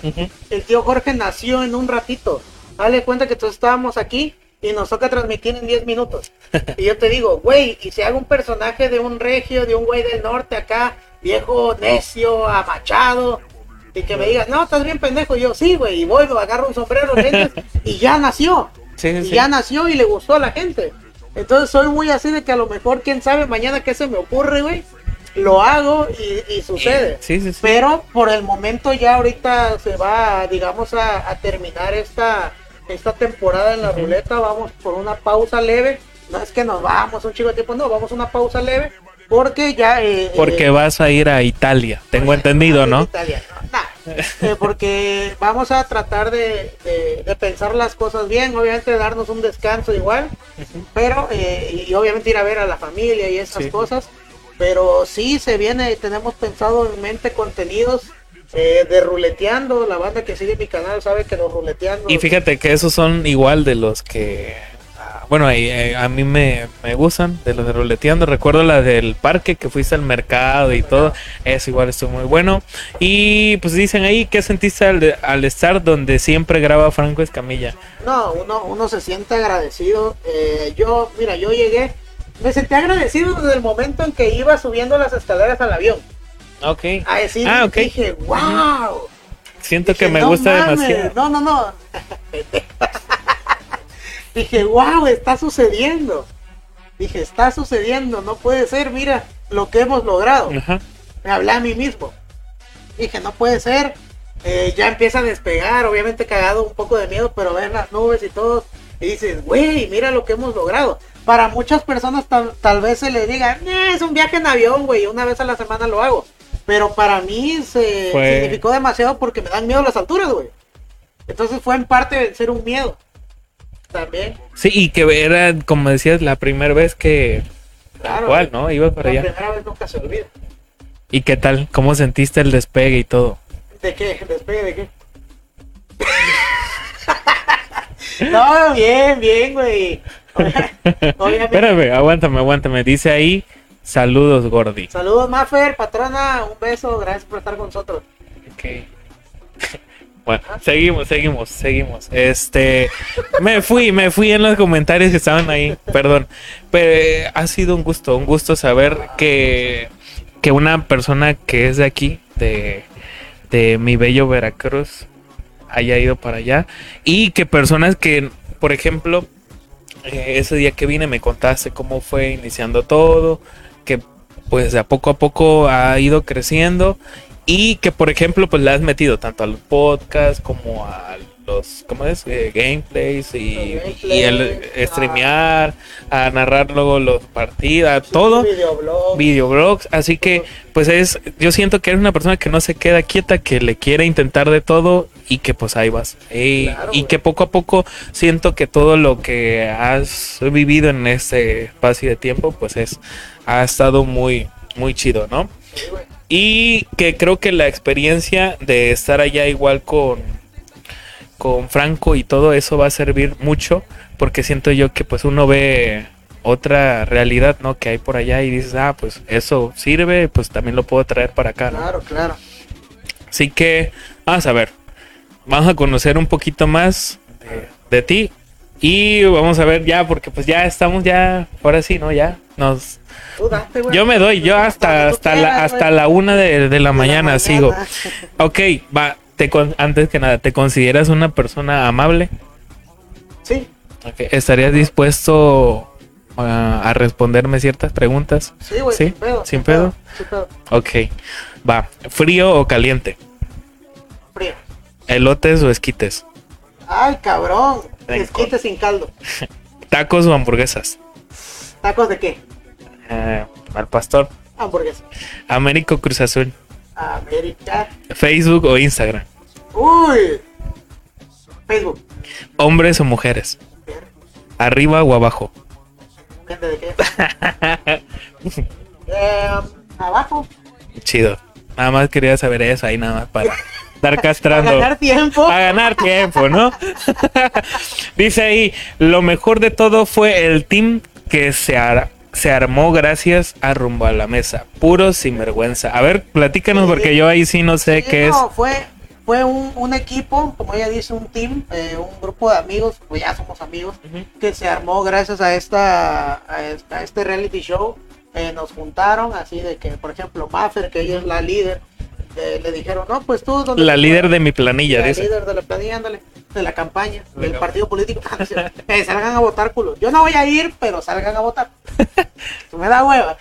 El tío Jorge nació en un ratito. Dale cuenta que todos estábamos aquí y nos toca transmitir en 10 minutos. Y yo te digo, güey, y si hago un personaje de un regio, de un güey del norte acá, viejo, necio, amachado, y que me digas, no, estás bien pendejo. Y yo, sí, güey, y voy, me agarro un sombrero, lentes, y ya nació. Sí, sí, Y sí. ya nació y le gustó a la gente. Entonces soy muy así de que a lo mejor, quién sabe, mañana qué se me ocurre, güey. Lo hago y, y sucede. Sí, sí, sí. Pero por el momento ya ahorita se va, digamos, a, a terminar esta, esta temporada en la ruleta. Vamos por una pausa leve. No es que nos vamos un chico de tiempo, no, vamos a una pausa leve. Porque ya... eh, Porque eh, vas a ir a Italia, tengo entendido, ¿no? Italia, no, nah. Eh, porque vamos a tratar de, de- de pensar las cosas bien, obviamente darnos un descanso igual, pero eh, y obviamente ir a ver a la familia y esas Sí. cosas. Pero sí se viene, tenemos pensado en mente contenidos eh, de ruleteando. La banda que sigue mi canal sabe que los ruleteando. Y fíjate que esos son igual de los que, ah, bueno, eh, eh, a mí me, me gustan, de los de ruleteando. Recuerdo la del parque que fuiste al mercado y todo. Eso igual estuvo muy bueno. Y pues dicen ahí, ¿qué sentiste al, al estar donde siempre graba Franco Escamilla? No, uno, uno se siente agradecido. Eh, yo, mira, yo llegué, me sentí agradecido desde el momento en que iba subiendo las escaleras al avión. Ok. A decir, Ah, ok. dije, wow. Siento que me "No gusta mames". demasiado. No, no, no. Dije, wow, está sucediendo. Dije, está sucediendo, no puede ser, mira lo que hemos logrado. Ajá. Me hablé a mí mismo. Dije, no puede ser. Eh, ya empieza a despegar, obviamente cagado un poco de miedo, pero ver las nubes y todo. Y dices, güey, mira lo que hemos logrado. para muchas personas tal, tal vez se le diga, "Eh, es un viaje en avión, güey, una vez a la semana lo hago. Pero para mí se Fue- significó demasiado porque me dan miedo las alturas, güey. Entonces fue en parte vencer un miedo. También, Sí, y que era, como decías, la primera vez que... Claro. cual, ¿no? Ibas para la allá. primera vez nunca se olvida. ¿Y qué tal? ¿Cómo sentiste el despegue y todo? ¿De qué? ¿Despegue de qué? no, bien, bien, güey. Obviamente. Espérame, aguántame, aguántame. Dice ahí, saludos, Gordi. Saludos, Maffer, patrona, un beso, gracias por estar con nosotros. Ok. Bueno, seguimos, seguimos, seguimos. Este, me fui, me fui en los comentarios que estaban ahí, perdón. Pero ha sido un gusto, un gusto saber que, que una persona que es de aquí, de, de mi bello Veracruz, haya ido para allá. Y que personas que, por ejemplo, eh, ese día que vine me contaste cómo fue iniciando todo, que pues de a poco a poco ha ido creciendo y que por ejemplo pues le has metido tanto a los podcasts como a los ¿cómo es? Eh, gameplays y, y el gameplays, streamear, a narrar luego los partidas, todo Videoblog. videoblogs, así que pues es yo siento que eres una persona que no se queda quieta, que le quiere intentar de todo y que pues ahí vas. Y, Claro, y güey. que poco a poco siento que todo lo que has vivido en este espacio de tiempo pues es ha estado muy muy chido, ¿no? Sí. Y que creo que la experiencia de estar allá igual con, con Franco y todo eso va a servir mucho porque siento yo que pues uno ve otra realidad, ¿no? Que hay por allá y dices, ah, pues eso sirve, pues también lo puedo traer para acá, ¿no? Claro, claro. Así que vamos a ver, vamos a conocer un poquito más de, de ti y vamos a ver ya, porque pues ya estamos ya, ahora sí, ¿no? Ya nos... Date. Yo me doy, yo hasta, hasta, la, hasta güey. la una de, de la De la mañana sigo. mañana. Ok, va, te con- antes que nada, ¿te consideras una persona amable? Sí, ¿Estarías dispuesto a, a responderme ciertas preguntas? sí, güey. ¿Sí? Sin pedo. ¿Sin pedo? Sin pedo. Ok, va, ¿frío o caliente? Frío. ¿Elotes o esquites? Ay, cabrón. Venga. Esquite sin caldo. ¿Tacos o hamburguesas? ¿Tacos de qué? Eh, al pastor. Hamburguesa. Américo Cruz Azul. América. ¿Facebook o Instagram? Uy. Facebook. ¿Hombres o mujeres? ¿Arriba o abajo? Gente de qué. Eh, abajo. Chido. Nada más quería saber eso ahí, nada más para estar castrando. ganar tiempo. A ganar tiempo, ¿no? Dice ahí, lo mejor de todo fue el team que se, ar- se armó gracias a Rumbo a la Mesa. Puro sinvergüenza. A ver, platícanos porque yo ahí sí no sé Sí, qué no, fue, fue un, un equipo, como ella dice, un team, eh, un grupo de amigos, pues ya somos amigos, es. Que se armó gracias a esta a, esta- a este reality show. Eh, nos juntaron así de que, por ejemplo, Maffer, que ella es la líder, eh, le dijeron, no, pues tú... ¿dónde La líder quedas?" de mi planilla, la dice. líder de la planilla, ándale, de la campaña, del partido político. Eh, salgan a votar, culo. Yo no voy a ir, pero salgan a votar. me da hueva.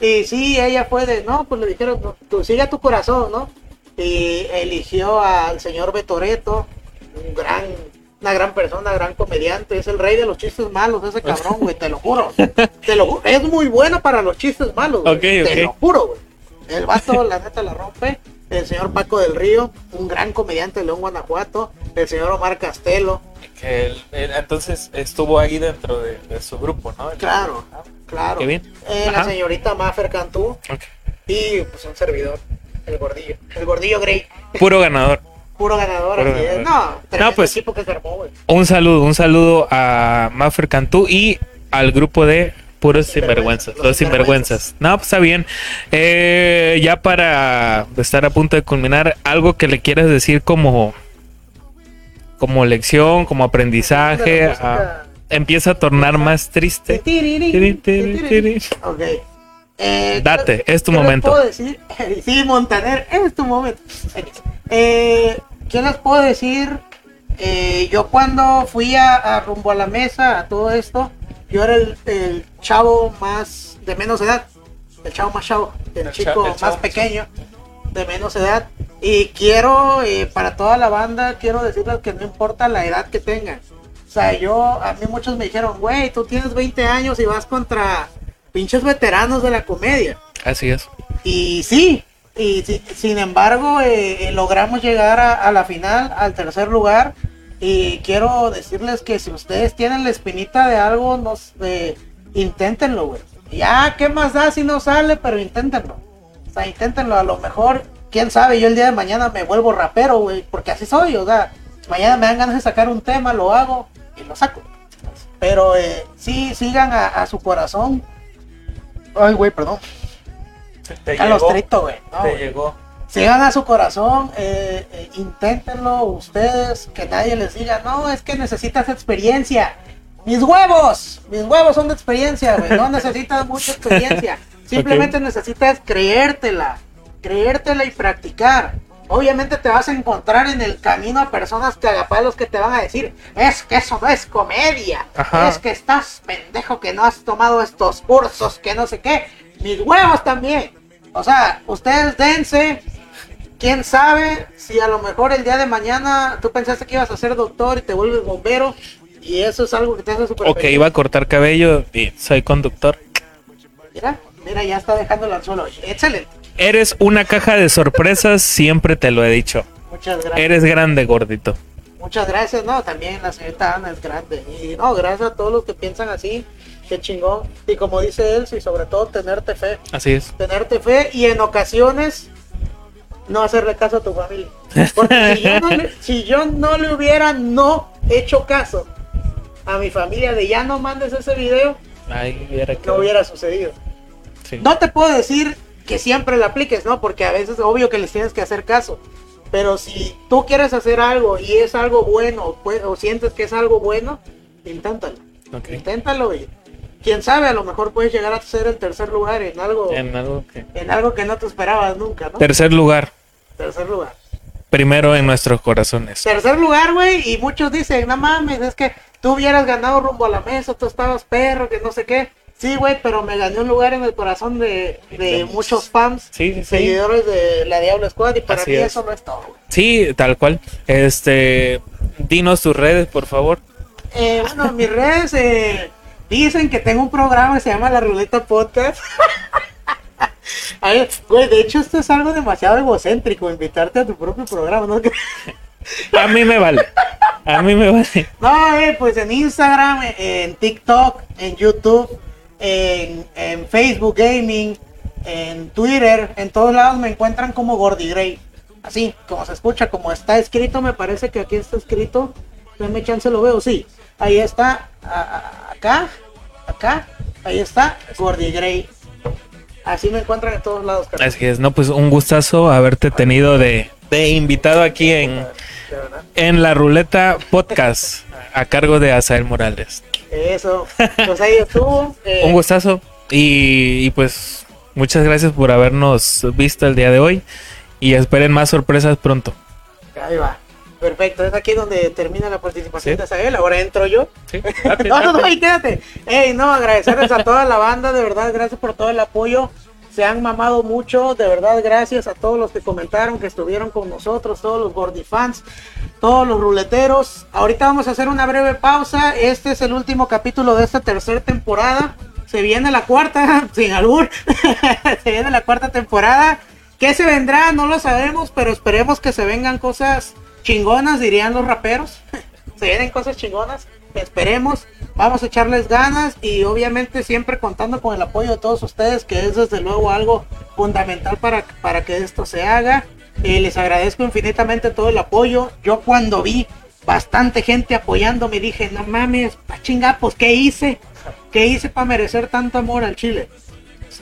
Y sí, ella fue de, no, pues le dijeron, no, tú sigue a tu corazón, ¿no? Y eligió al señor Betoreto, un gran, una gran persona, gran comediante, es el rey de los chistes malos, ese cabrón, güey, te lo juro. Te lo juro, es muy bueno para los chistes malos, güey, Ok, te lo juro, güey. El vato, la neta, la rompe. El señor Paco del Río, un gran comediante de León, Guanajuato. El señor Omar Castelo, Que él- él entonces estuvo ahí dentro de, de su grupo, ¿no? claro, claro. Qué bien. Eh, la señorita Maffer Cantú y pues un servidor, el gordillo. El gordillo Grey, Puro ganador. puro ganador. Puro así es. ganador. No, tremendo pues- equipo que se armó, güey. Un saludo, un saludo a Maffer Cantú y al grupo de puros sinvergüenzas, Los sinvergüenzas. No, pues está bien. Eh, ya para estar a punto de culminar, algo que le quieras decir como, como lección, como aprendizaje, La música- a- empieza a tornar más triste. Ok. Eh, Date, ¿qué- es tu momento. puedo decir? sí, Montaner, es tu momento. Eh, ¿Qué les puedo decir? Eh, yo cuando fui a, a rumbo a la mesa, a todo esto, yo era el, el chavo más de menos edad, el chavo más chavo, el, El chico cha- el más chavo. pequeño, de menos edad. Y quiero, eh, para toda la banda, quiero decirles que no importa la edad que tengan, O sea, yo, a mí muchos me dijeron, güey, tú tienes 20 años y vas contra pinches veteranos de la comedia. Así es. Y sí, y si- sin embargo eh, eh, logramos llegar a, a la final, al tercer lugar. Y quiero decirles que si ustedes tienen la espinita de algo, nos, eh, inténtenlo, güey. Ya, ¿qué más da si no sale? Pero inténtenlo. O sea, inténtenlo. A lo mejor, quién sabe, yo el día de mañana me vuelvo rapero, güey. Porque así soy, o sea, mañana me dan ganas de sacar un tema, lo hago y lo saco. Pero eh, sí, sigan a, a su corazón. Ay, güey, perdón. Te A los tritos, güey. No, güey. llegó. Sigan a su corazón, eh, eh, inténtenlo ustedes, que nadie les diga, no, es que necesitas experiencia. Mis huevos, mis huevos son de experiencia, güey, no necesitas mucha experiencia. Simplemente necesitas creértela, creértela y practicar. Obviamente te vas a encontrar en el camino a personas cagapalos que te van a decir, es que eso no es comedia, Ajá. es que estás pendejo que no has tomado estos cursos, que no sé qué. Mis huevos también. O sea, ustedes dense, quién sabe si a lo mejor el día de mañana tú pensaste que ibas a ser doctor y te vuelves bombero y eso es algo que te hace súper O que iba a cortar cabello y soy conductor. Mira, mira, ya está dejando el anzuelo. Excelente. Eres una caja de sorpresas, siempre te lo he dicho. Muchas gracias. Eres grande, gordito. Muchas gracias, no, también la señorita Ana es grande. Y no, gracias a todos los que piensan así, qué chingón. Y como dice él, y sobre todo tenerte fe. Así es. Tenerte fe y en ocasiones no hacerle caso a tu familia. Porque si yo no le, si yo no le hubiera no hecho caso a mi familia de ya no mandes ese video, Ay, hubiera no hubiera sucedido. Sí. No te puedo decir que siempre la apliques, ¿no? Porque a veces obvio que les tienes que hacer caso. Pero si tú quieres hacer algo y es algo bueno, pues, o sientes que es algo bueno, inténtalo. Inténtalo y quién sabe, a lo mejor puedes llegar a ser el tercer lugar en algo, en, En algo que... algo que no te esperabas nunca, ¿no? Tercer lugar. Tercer lugar. Primero en nuestros corazones. Tercer lugar, güey, y muchos dicen, no mames, es que tú hubieras ganado rumbo a la mesa, tú estabas perro, que no sé qué. Sí, güey, pero me gané un lugar en el corazón de, de muchos fans, Sí, sí, sí. seguidores de la Diablo Squad, y para Así mí es. eso no es todo, güey. Sí, tal cual. Este, dinos tus redes, por favor. Eh, bueno, mis redes eh, dicen que tengo un programa que se llama La Ruleta Podcast. Güey, de hecho esto es algo demasiado egocéntrico, invitarte a tu propio programa, ¿no? A mí me vale. A mí me vale. No, eh, pues en Instagram, en TikTok, en YouTube, en, en Facebook Gaming, en Twitter, en todos lados me encuentran como Gordy Gray. Así, como se escucha, como está escrito, me parece que aquí está escrito. Dame chance, lo veo, sí. Ahí está, a- a- acá, acá, ahí está, Gordy Gray. Así me encuentran en todos lados, carnal. Así es, no, pues un gustazo haberte tenido de, de invitado aquí en, en la Ruleta Podcast a cargo de Asael Morales. Eso, pues ahí estuvo. eh, Un gustazo y, y pues muchas gracias por habernos visto el día de hoy y esperen más sorpresas pronto. Ahí va. Perfecto, es aquí donde termina la participación Sí. de Sael. Ahora entro yo. Sí, No, no, no, ahí quédate. Ey, no, agradecerles a toda la banda, de verdad, gracias por todo el apoyo. Se han mamado mucho, de verdad, gracias a todos los que comentaron, que estuvieron con nosotros, todos los Gordy fans, todos los ruleteros. Ahorita vamos a hacer una breve pausa. Este es el último capítulo de esta tercera temporada. Se viene la cuarta, sin albur. se viene la cuarta temporada. ¿Qué se vendrá? No lo sabemos, pero esperemos que se vengan cosas chingonas, dirían los raperos. se vienen cosas chingonas. Esperemos, vamos a echarles ganas y obviamente siempre contando con el apoyo de todos ustedes, que es desde luego algo fundamental para, para que esto se haga. Eh, les agradezco infinitamente todo el apoyo. Yo cuando vi bastante gente apoyándome dije, no mames, pa chinga, pues ¿qué hice? ¿Qué hice para merecer tanto amor al Chile?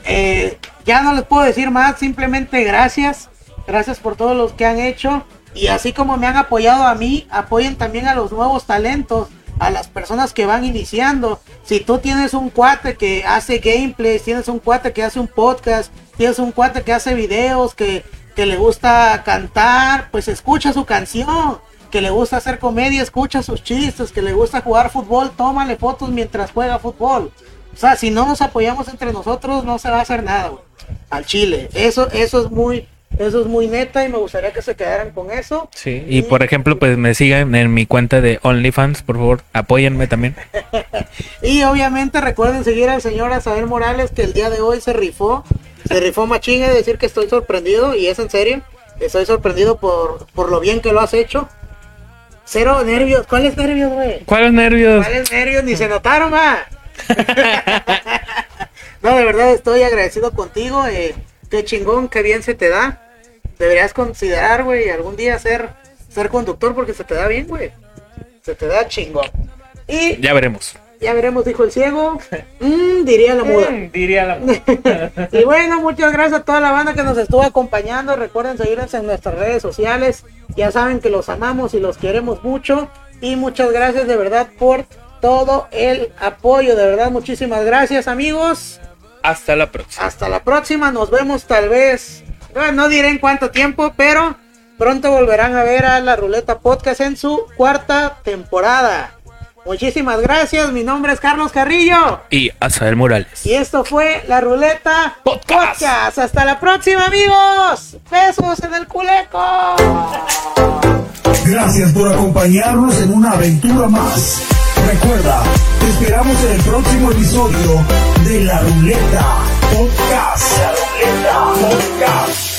Eh, ya no les puedo decir más, simplemente gracias. Gracias por todos los que han hecho. Y así como me han apoyado a mí, apoyen también a los nuevos talentos, a las personas que van iniciando. Si tú tienes un cuate que hace gameplays, tienes un cuate que hace un podcast, tienes un cuate que hace videos, que, que le gusta cantar, pues escucha su canción. Que le gusta hacer comedia, escucha sus chistes. Que le gusta jugar fútbol, tómale fotos mientras juega fútbol. O sea, si no nos apoyamos entre nosotros, no se va a hacer nada, güey. Al Chile. Eso, eso es muy, Eso es muy neta y me gustaría que se quedaran con eso. Sí, y por ejemplo, pues me sigan en mi cuenta de OnlyFans, por favor, apóyenme también. Y obviamente recuerden seguir al señor Asael Morales que el día de hoy se rifó. Se rifó machín es decir que estoy sorprendido y es en serio. Estoy sorprendido por, por lo bien que lo has hecho. Cero nervios. ¿Cuáles nervios, güey? ¿Cuáles nervios? ¿Cuáles nervios? Ni se notaron, va. no, de verdad estoy agradecido contigo. Eh, qué chingón, qué bien se te da. Deberías considerar, güey, algún día ser, ser conductor porque se te da bien, güey. Se te da chingón. Y Ya veremos. ya veremos, dijo el ciego. Mm, diría la muda. diría la y bueno, muchas gracias a toda la banda que nos estuvo acompañando. Recuerden seguirnos en nuestras redes sociales. Ya saben que los amamos y los queremos mucho. Y muchas gracias de verdad por todo el apoyo. De verdad, muchísimas gracias amigos. Hasta la próxima. Hasta la próxima. Nos vemos tal vez. bueno, no diré en cuánto tiempo, pero pronto volverán a ver a la Ruleta Podcast en su cuarta temporada. Muchísimas gracias. Mi nombre es Carlos Carrillo. Y Asael Morales. Y esto fue la Ruleta Podcast. Hasta la próxima, amigos. Besos en el culeco. Gracias por acompañarnos en una aventura más. Recuerda, te esperamos en el próximo episodio de La Ruleta Podcast. La Ruleta Podcast.